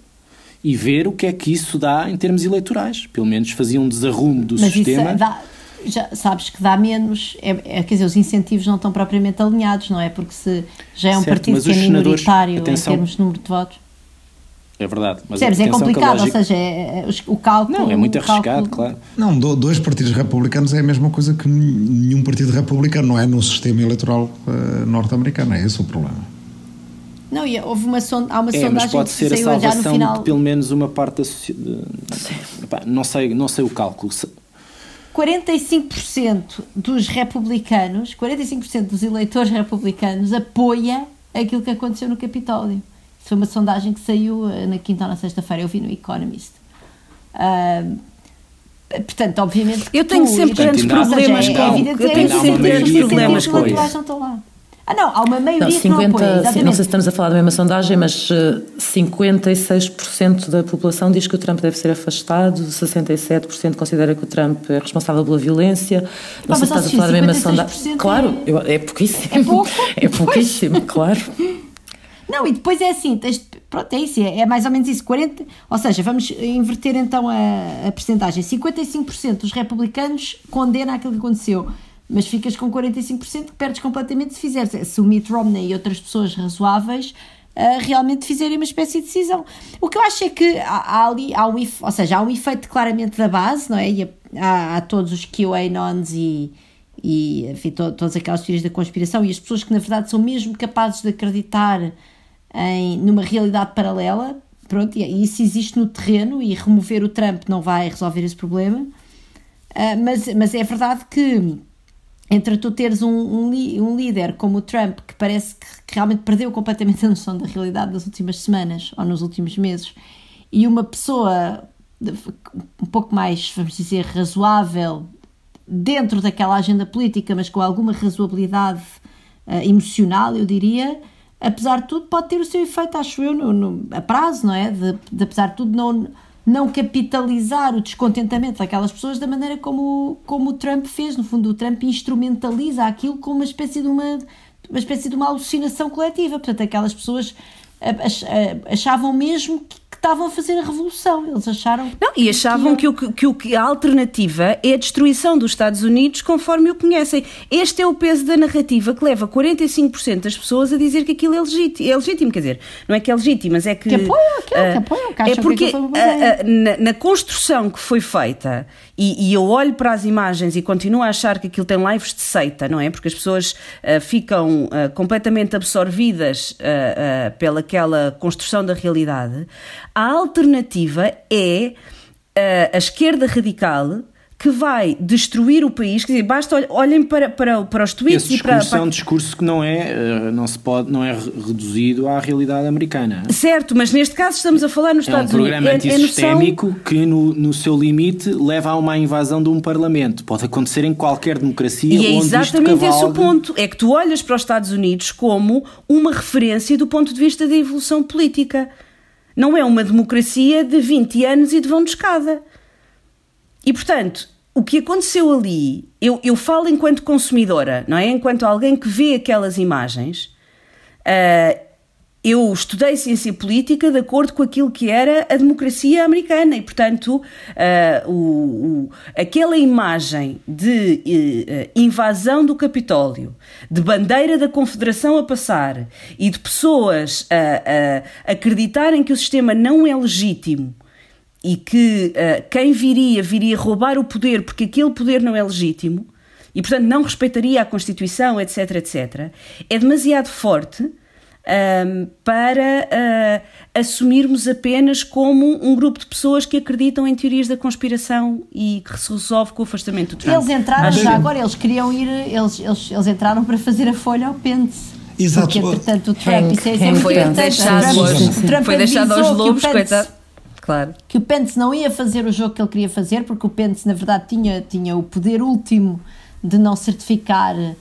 e ver o que é que isso dá em termos eleitorais. Pelo menos fazia um desarrumo do Mas sistema. Isso dá, já sabes que dá menos, é, é, quer dizer, os incentivos não estão propriamente alinhados, não é? Porque se já é um certo, partido que é minoritário em termos de número de votos. É verdade. Mas Percebes? É complicado, lógica... ou seja, é, é, o cálculo. Não, é muito arriscado, claro. Não, dois partidos republicanos é a mesma coisa que nenhum partido republicano, não é no sistema eleitoral uh, norte-americano, é esse o problema. Não, e houve uma sonda, há uma é, sondagem mas pode ser a salvação final... de pelo menos uma parte da sociedade. Não sei, não sei o cálculo. 45% dos republicanos, 45% dos eleitores republicanos apoia aquilo que aconteceu no Capitólio. Isso foi uma sondagem que saiu eh, na quinta ou na sexta-feira, eu vi no Economist. Uh, portanto, obviamente. Eu tenho sempre grandes problemas com. Eu tenho sempre grandes problemas com isso. Ah, não, há uma maioria não, 50, que não apoia, sim, Não sei se estamos a falar da mesma sondagem, mas 56% eh, da população diz que o Trump deve ser afastado, 67% considera que o Trump é responsável pela violência. Não sei se estás a falar da mesma sondagem. Claro, é, é pouquíssimo. É pouco? É pouquíssimo, claro. Não, e depois é assim, tens, pronto, é isso, é, é, mais ou menos isso, 40, ou seja, vamos inverter então a, a percentagem, 55% dos republicanos condena aquilo que aconteceu, mas ficas com 45% que perdes completamente se fizeres. Se o Mitt Romney e outras pessoas razoáveis uh, realmente fizerem uma espécie de decisão. O que eu acho é que há, há ali, há um, ou seja, há um efeito claramente da base, não é? E há, há todos os QAnons e, e enfim, to, todas aquelas teorias da conspiração e as pessoas que na verdade são mesmo capazes de acreditar em, numa realidade paralela, pronto, e isso existe no terreno e remover o Trump não vai resolver esse problema. Uh, mas, mas é verdade que entre tu teres um, um, um, líder como o Trump, que parece que, que, realmente perdeu completamente a noção da realidade das últimas semanas ou nos últimos meses, e uma pessoa um pouco mais, vamos dizer, razoável dentro daquela agenda política, mas com alguma razoabilidade uh, emocional, eu diria, apesar de tudo, pode ter o seu efeito, acho eu, no, no a prazo, não é? De, de apesar de tudo, não não capitalizar o descontentamento daquelas pessoas da maneira como, como o Trump fez. No fundo, o Trump instrumentaliza aquilo como uma espécie de uma, uma espécie de uma alucinação coletiva. Portanto, aquelas pessoas achavam mesmo que estavam a fazer a revolução. Eles acharam. Não, e achavam que, que, que, a alternativa é a destruição dos Estados Unidos conforme o conhecem. Este é o peso da narrativa que leva 45% das pessoas a dizer que aquilo é legítimo. É legítimo, quer dizer, não é que é legítimo, mas é que. Que apoiam aquilo, uh, que apoiam, que É porque que uh, uh, na, na, construção que foi feita, e, e, eu olho para as imagens e continuo a achar que aquilo tem lives de seita, não é? Porque as pessoas ficam completamente absorvidas pelaquela construção da realidade a alternativa é uh, a esquerda radical que vai destruir o país, quer dizer, basta olhem para, para, para os tweets Esse e para, para... é um discurso que não é, eh, não se pode, não é reduzido à realidade americana. Certo, mas neste caso estamos a falar nos Estados Unidos. É um programa Unidos. antissistémico é, é noção... que no, no seu limite leva a uma invasão de um parlamento. Pode acontecer em qualquer democracia E é exatamente esse o ponto, é que tu olhas para os Estados Unidos como uma referência do ponto de vista da evolução política. Não é uma democracia de 20 anos e de vão de escada. E, portanto, o que aconteceu ali, eu, eu falo enquanto consumidora, não é? Enquanto alguém que vê aquelas imagens, uh, eu estudei ciência política de acordo com aquilo que era a democracia americana e, portanto, uh, o, o, aquela imagem de uh, invasão do Capitólio, de bandeira da Confederação a passar e de pessoas a, a acreditarem que o sistema não é legítimo e que uh, quem viria, viria roubar o poder porque aquele poder não é legítimo e, portanto, não respeitaria a Constituição, etc., etc., é demasiado forte um, para uh, assumirmos apenas como um grupo de pessoas que acreditam em teorias da conspiração e que se resolve com o afastamento do Trump. Eles entraram já agora, eles queriam ir, eles, eles, eles entraram para fazer a folha ao Pence. Exato. Porque, entretanto, o Trump, isso é, isso é foi deixado, Trump foi deixado aos lobos, coitado. Claro. Que o Pence não ia fazer o jogo que ele queria fazer, porque o Pence, na verdade, tinha, tinha o poder último de não certificar uh,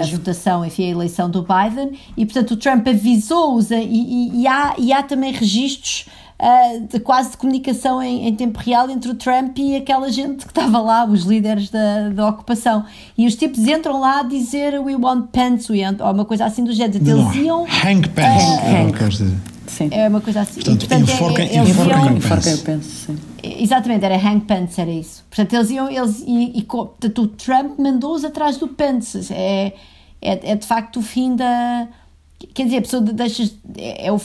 a votação, enfim, a eleição do Biden, e portanto o Trump avisou-os e, e, e, há, e há também registros uh, de quase de comunicação em, em, tempo real entre o Trump e aquela gente que estava lá, os líderes da, da ocupação. E os tipos entram lá a dizer we want Pence, we want, ou uma coisa assim do género. Eles iam. Hank Pence, uh, Hank. Sim. É uma coisa assim. Portanto, Portanto enforquem, é, enforquem, enforquem o Pence. Sim. Exatamente, era Hank Pence, era isso. Portanto, eles iam, eles, e, e portanto, o Trump mandou-os atrás do Pence. É, é, é de facto o fim da. Quer dizer, a pessoa deixa. É, é o, é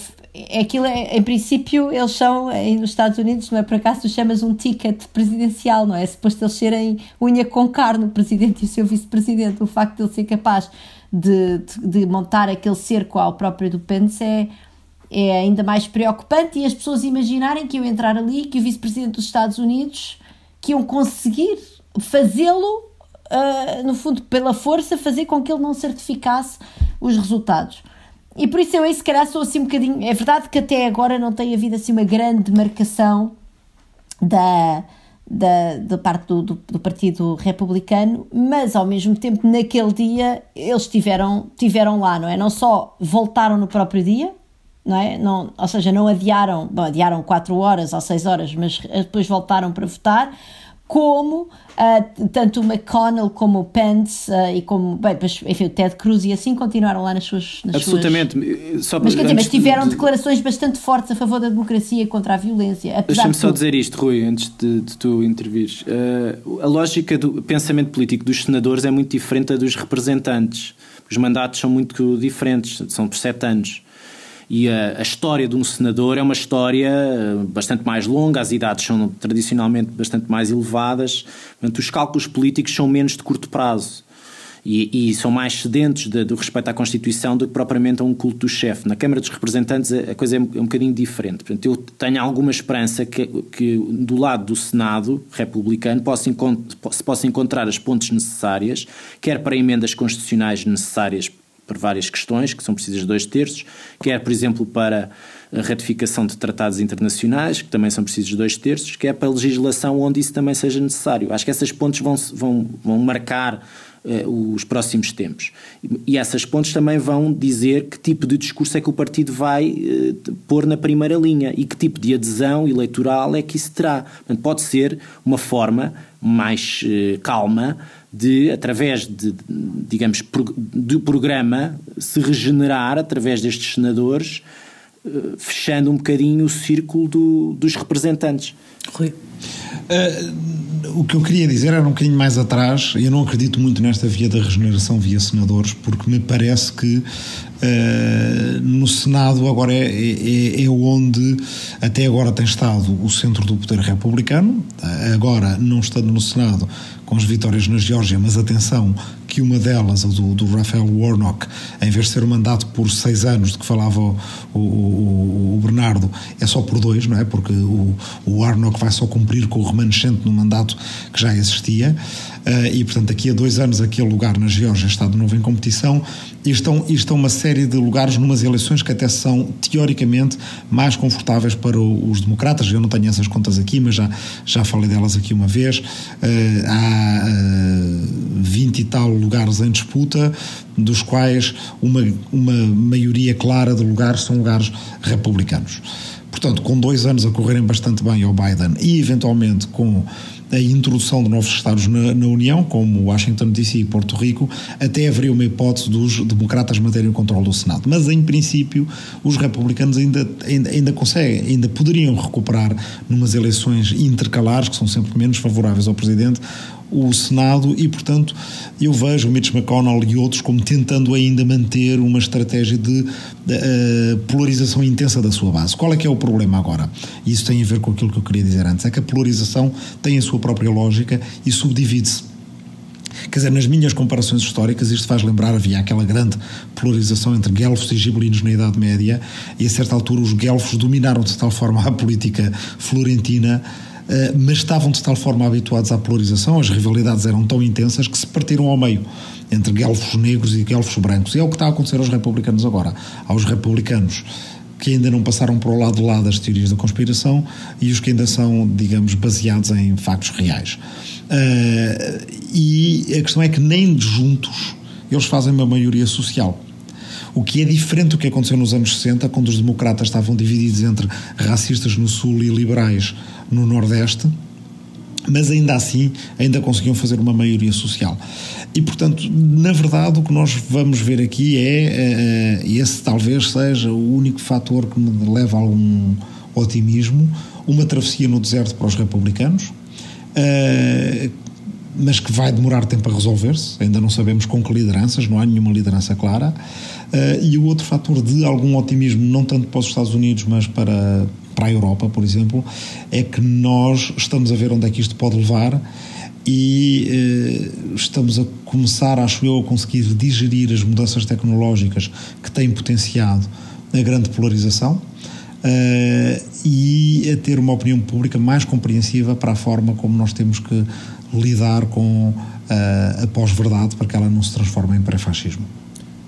aquilo, é, em princípio, eles são, nos Estados Unidos, não é por acaso, tu chamas um ticket presidencial, não é? é suposto eles serem unha com carne, o presidente e o seu vice-presidente. O facto de ele ser capaz de, de, de, montar aquele cerco ao próprio do é, é ainda mais preocupante e as pessoas imaginarem que iam entrar ali, que o vice-presidente dos Estados Unidos, que iam conseguir fazê-lo, uh, no fundo, pela força, fazer com que ele não certificasse os resultados. E por isso eu aí se calhar sou assim um bocadinho. É verdade que até agora não tem havido assim uma grande marcação da, da, da parte do, do, do, Partido Republicano, mas ao mesmo tempo naquele dia eles tiveram, tiveram lá, não é? Não só voltaram no próprio dia, não é? Não, ou seja, não adiaram, bom, adiaram 4 horas ou 6 horas, mas depois voltaram para votar, como uh, tanto o McConnell como o Pence uh, e como, bem, enfim, o Ted Cruz e assim continuaram lá nas suas... Nas Absolutamente. Suas... Só mas, dizer, mas tiveram de... declarações bastante fortes a favor da democracia e contra a violência. Deixa-me só dizer isto, Rui, antes de, de tu intervires. Uh, a lógica do pensamento político dos senadores é muito diferente da dos representantes. Os mandatos são muito diferentes, são por sete anos. E a, a, história de um senador é uma história eh, bastante mais longa, as idades são tradicionalmente bastante mais elevadas, portanto, os cálculos políticos são menos de curto prazo. E, e são mais sedentes de, do respeito à Constituição do que propriamente a um culto do chefe. Na Câmara dos Representantes a, a coisa é um, é um bocadinho diferente. Portanto, eu tenho alguma esperança que, que do lado do Senado republicano possa, se possa encontrar as pontes necessárias, quer para emendas constitucionais necessárias por várias questões, que são precisas dois terços, quer, por exemplo, para a ratificação de tratados internacionais, que também são precisos dois terços, quer para a legislação onde isso também seja necessário. Acho que essas pontes vão, vão, vão marcar eh, os próximos tempos. E essas pontes também vão dizer que tipo de discurso é que o partido vai eh, pôr na primeira linha e que tipo de adesão eleitoral é que isso terá. Portanto, pode ser uma forma mais eh, calma de, através de, digamos, do programa, se regenerar através destes senadores, fechando um bocadinho o círculo do, dos representantes. Rui. Uh, o que eu queria dizer era um bocadinho mais atrás. Eu não acredito muito nesta via da regeneração via senadores, porque me parece que uh, no Senado agora é, é, é, onde até agora tem estado o centro do poder republicano. Agora, não estando no Senado, com as vitórias na Geórgia, mas atenção que uma delas, a do, do Rafael Warnock, em vez de ser um mandato por seis anos, de que falava o, o, o Bernardo, é só por dois, não é? Porque o, o Warnock vai só cumprir com o remanescente no mandato que já existia. Uh, e, portanto, daqui a dois anos aquele lugar na Geórgia está de novo em competição e estão, e estão uma série de lugares numas eleições que até são, teoricamente, mais confortáveis para os democratas. Eu não tenho essas contas aqui, mas já, já falei delas aqui uma vez. Uh, há uh, ah, 20 e tal lugares em disputa, dos quais uma, uma maioria clara de lugares são lugares republicanos. Portanto, com dois anos a correrem bastante bem ao Biden e, eventualmente, com a introdução de novos Estados na, na, União, como Washington DC e Porto Rico, até haveria uma hipótese dos democratas manterem o controle do Senado. Mas, em princípio, os republicanos ainda, ainda, ainda conseguem, ainda poderiam recuperar numas eleições intercalares, que são sempre menos favoráveis ao Presidente, o Senado e, portanto, eu vejo Mitch McConnell e outros como tentando ainda manter uma estratégia de, de uh, polarização intensa da sua base. Qual é que é o problema agora? Isso tem a ver com aquilo que eu queria dizer antes, é que a polarização tem a sua própria lógica e subdivide-se. Quer dizer, nas minhas comparações históricas, isto faz lembrar, havia aquela grande polarização entre guelfos e gibelinos na Idade Média, e a certa altura os guelfos dominaram de tal forma a política florentina mas estavam de tal forma habituados à polarização, as rivalidades eram tão intensas que se partiram ao meio entre guelfos negros e guelfos brancos. E é o que está a acontecer aos republicanos agora. Aos republicanos que ainda não passaram para o lado lá das teorias da conspiração e os que ainda são, digamos, baseados em factos reais. Uh, e a questão é que nem juntos eles fazem uma maioria social. O que é diferente do que aconteceu nos anos 60, quando os democratas estavam divididos entre racistas no Sul e liberais no Nordeste, mas ainda assim ainda conseguiam fazer uma maioria social. E, portanto, na verdade, o que nós vamos ver aqui é, uh, esse talvez seja o único fator que me leva a algum otimismo, uma travessia no deserto para os republicanos, uh, mas que vai demorar tempo a resolver-se. Ainda não sabemos com que lideranças, não há nenhuma liderança clara. Uh, e o outro fator de algum otimismo, não tanto para os Estados Unidos, mas para, para a Europa, por exemplo, é que nós estamos a ver onde é que isto pode levar e uh, estamos a começar, acho eu, a conseguir digerir as mudanças tecnológicas que têm potenciado a grande polarização. Uh, e a ter uma opinião pública mais compreensiva para a forma como nós temos que lidar com a pós-verdade para que ela não se transforme em pré-fascismo.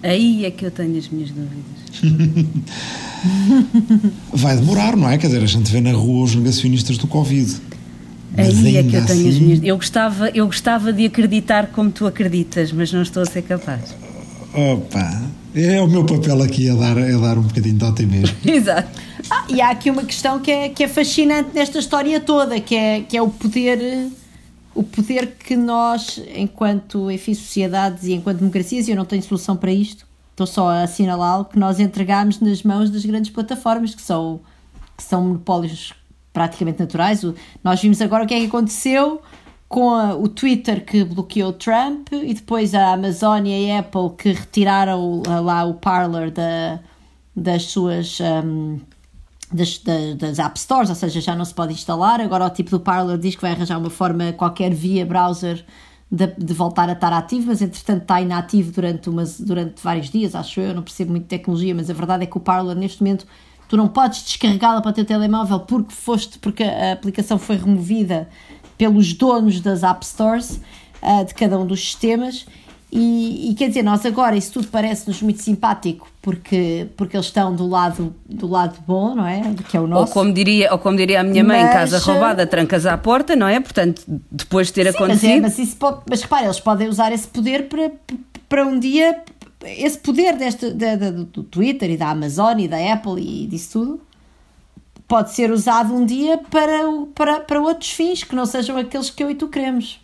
Aí é que eu tenho as minhas dúvidas. Vai demorar, não é? Quer dizer, a gente vê na rua os negacionistas do Covid. Aí é que eu tenho assim... as minhas. Eu gostava, eu gostava de acreditar como tu acreditas, mas não estou a ser capaz. Opa, é o meu papel aqui a dar, a dar um bocadinho de otimismo. Exato. Ah, e há aqui uma questão que é, que é fascinante nesta história toda, que é, que é o poder o poder que nós, enquanto enfim, sociedades e enquanto democracias, e eu não tenho solução para isto, estou só a assinalá-lo, que nós entregamos nas mãos das grandes plataformas, que são, que são monopólios praticamente naturais. O, nós vimos agora o que é que aconteceu com a, o Twitter que bloqueou Trump e depois a Amazon e a Apple que retiraram lá o Parler da, das suas. Um, das, das, das, App Stores, ou seja, já não se pode instalar. Agora o tipo do Parler diz que vai arranjar uma forma, qualquer via browser, de, de voltar a estar ativo, mas entretanto está inativo durante, umas, durante vários dias, acho eu. Não percebo muito tecnologia, mas a verdade é que o Parler neste momento tu não podes descarregá-la para o teu telemóvel porque foste, porque a aplicação foi removida pelos donos das App Stores uh, de cada um dos sistemas e, e, quer dizer, nós agora isso tudo parece-nos muito simpático porque, porque eles estão do lado, do lado bom, não é? Que é o nosso. Ou como diria, ou como diria a minha mãe, mas, casa roubada, trancas à porta, não é? Portanto, depois de ter sim, acontecido. Mas, é, mas, pode, mas repara, eles podem usar esse poder para, para um dia. Esse poder deste, de, de, do Twitter e da Amazon e da Apple e disso tudo pode ser usado um dia para, para, para outros fins que não sejam aqueles que eu e tu queremos.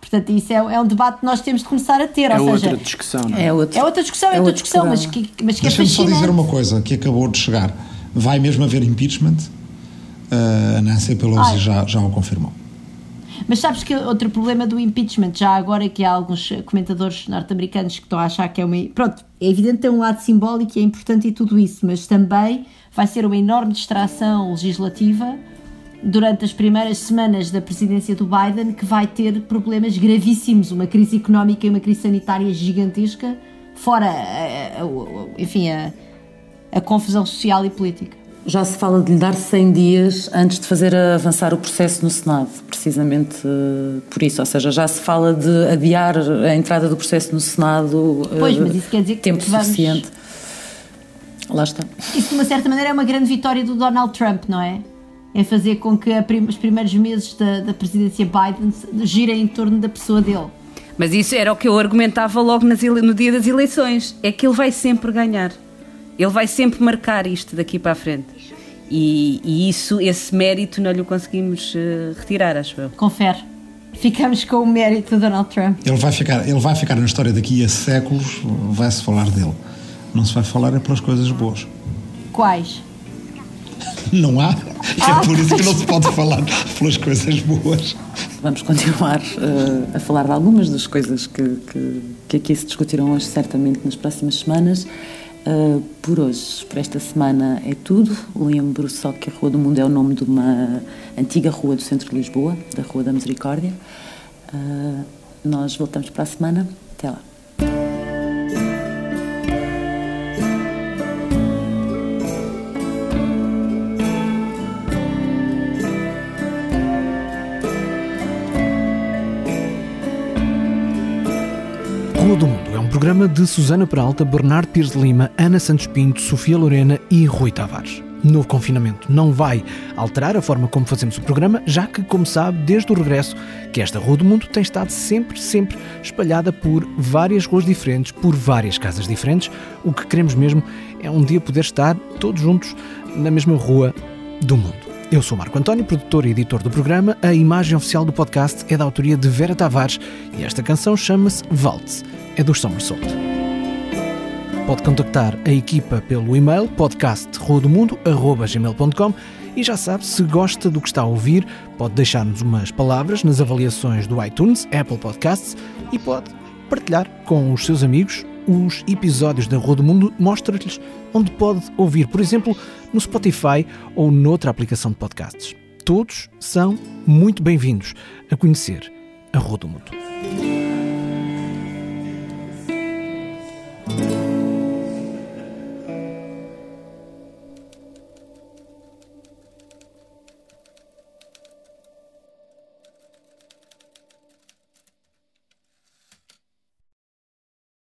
Portanto, isso é, é, um debate que nós temos de começar a ter. É ou outra seja, discussão, não é? É, outro, é outra discussão, é, é outra discussão, mas que, mas que é Deixa-me só dizer uma coisa que acabou de chegar. Vai mesmo haver impeachment? Uh, a Nancy Pelosi já, já o confirmou. Mas sabes que outro problema do impeachment, já agora que há alguns comentadores norte-americanos que estão a achar que é uma. Pronto, é evidente que tem um lado simbólico e é importante e tudo isso, mas também vai ser uma enorme distração legislativa durante as primeiras semanas da presidência do Biden que vai ter problemas gravíssimos, uma crise económica e uma crise sanitária gigantesca, fora, a, a, a, enfim, a, a confusão social e política. Já se fala de lhe dar 100 dias antes de fazer avançar o processo no Senado, precisamente eh, por isso. Ou seja, já se fala de adiar a entrada do processo no Senado. Pois, mas isso quer dizer que tempo vamos... suficiente. Lá está. Isso, de uma certa maneira, é uma grande vitória do Donald Trump, não é? É fazer com que prim os primeiros meses da, da presidência Biden girem em torno da pessoa dele. Mas isso era o que eu argumentava logo nas, no dia das eleições: é que ele vai sempre ganhar. Ele vai sempre marcar isto daqui para a frente. E, e isso, esse mérito, não lhe conseguimos uh, retirar, acho eu. Confere. Ficamos com o mérito de Donald Trump. Ele vai ficar, ele vai ficar na história daqui a séculos, vai-se falar dele. Não se vai falar é pelas coisas boas. Quais? Não há. É por isso que não se pode falar pelas coisas boas. Vamos continuar uh, a falar de algumas das coisas que, que, que, aqui se discutirão hoje, certamente nas próximas semanas. Uh, por hoje, por esta semana, é tudo. Lembro só que a Rua do Mundo é o nome de uma antiga rua do centro de Lisboa, da Rua da Misericórdia. Uh, nós voltamos para a semana. Até lá. Programa de Susana Peralta, Bernardo Pires de Lima, Ana Santos Pinto, Sofia Lorena e Rui Tavares. Novo confinamento não vai alterar a forma como fazemos o programa, já que, como sabe, desde o regresso, que esta Rua do Mundo tem estado sempre, sempre espalhada por várias ruas diferentes, por várias casas diferentes. O que queremos mesmo é um dia poder estar todos juntos na mesma rua do mundo. Eu sou Marco António, produtor e editor do programa. A imagem oficial do podcast é da autoria de Vera Tavares e esta canção chama-se Waltz é dos Somersault. Pode contactar a equipa pelo e-mail podcastrodomundo.gmail.com e já sabe, se gosta do que está a ouvir, pode deixar-nos umas palavras nas avaliações do iTunes, Apple Podcasts e pode partilhar com os seus amigos os episódios da Rua do Mundo, mostra-lhes onde pode ouvir, por exemplo, no Spotify ou noutra aplicação de podcasts. Todos são muito bem-vindos a conhecer a Rua do Mundo.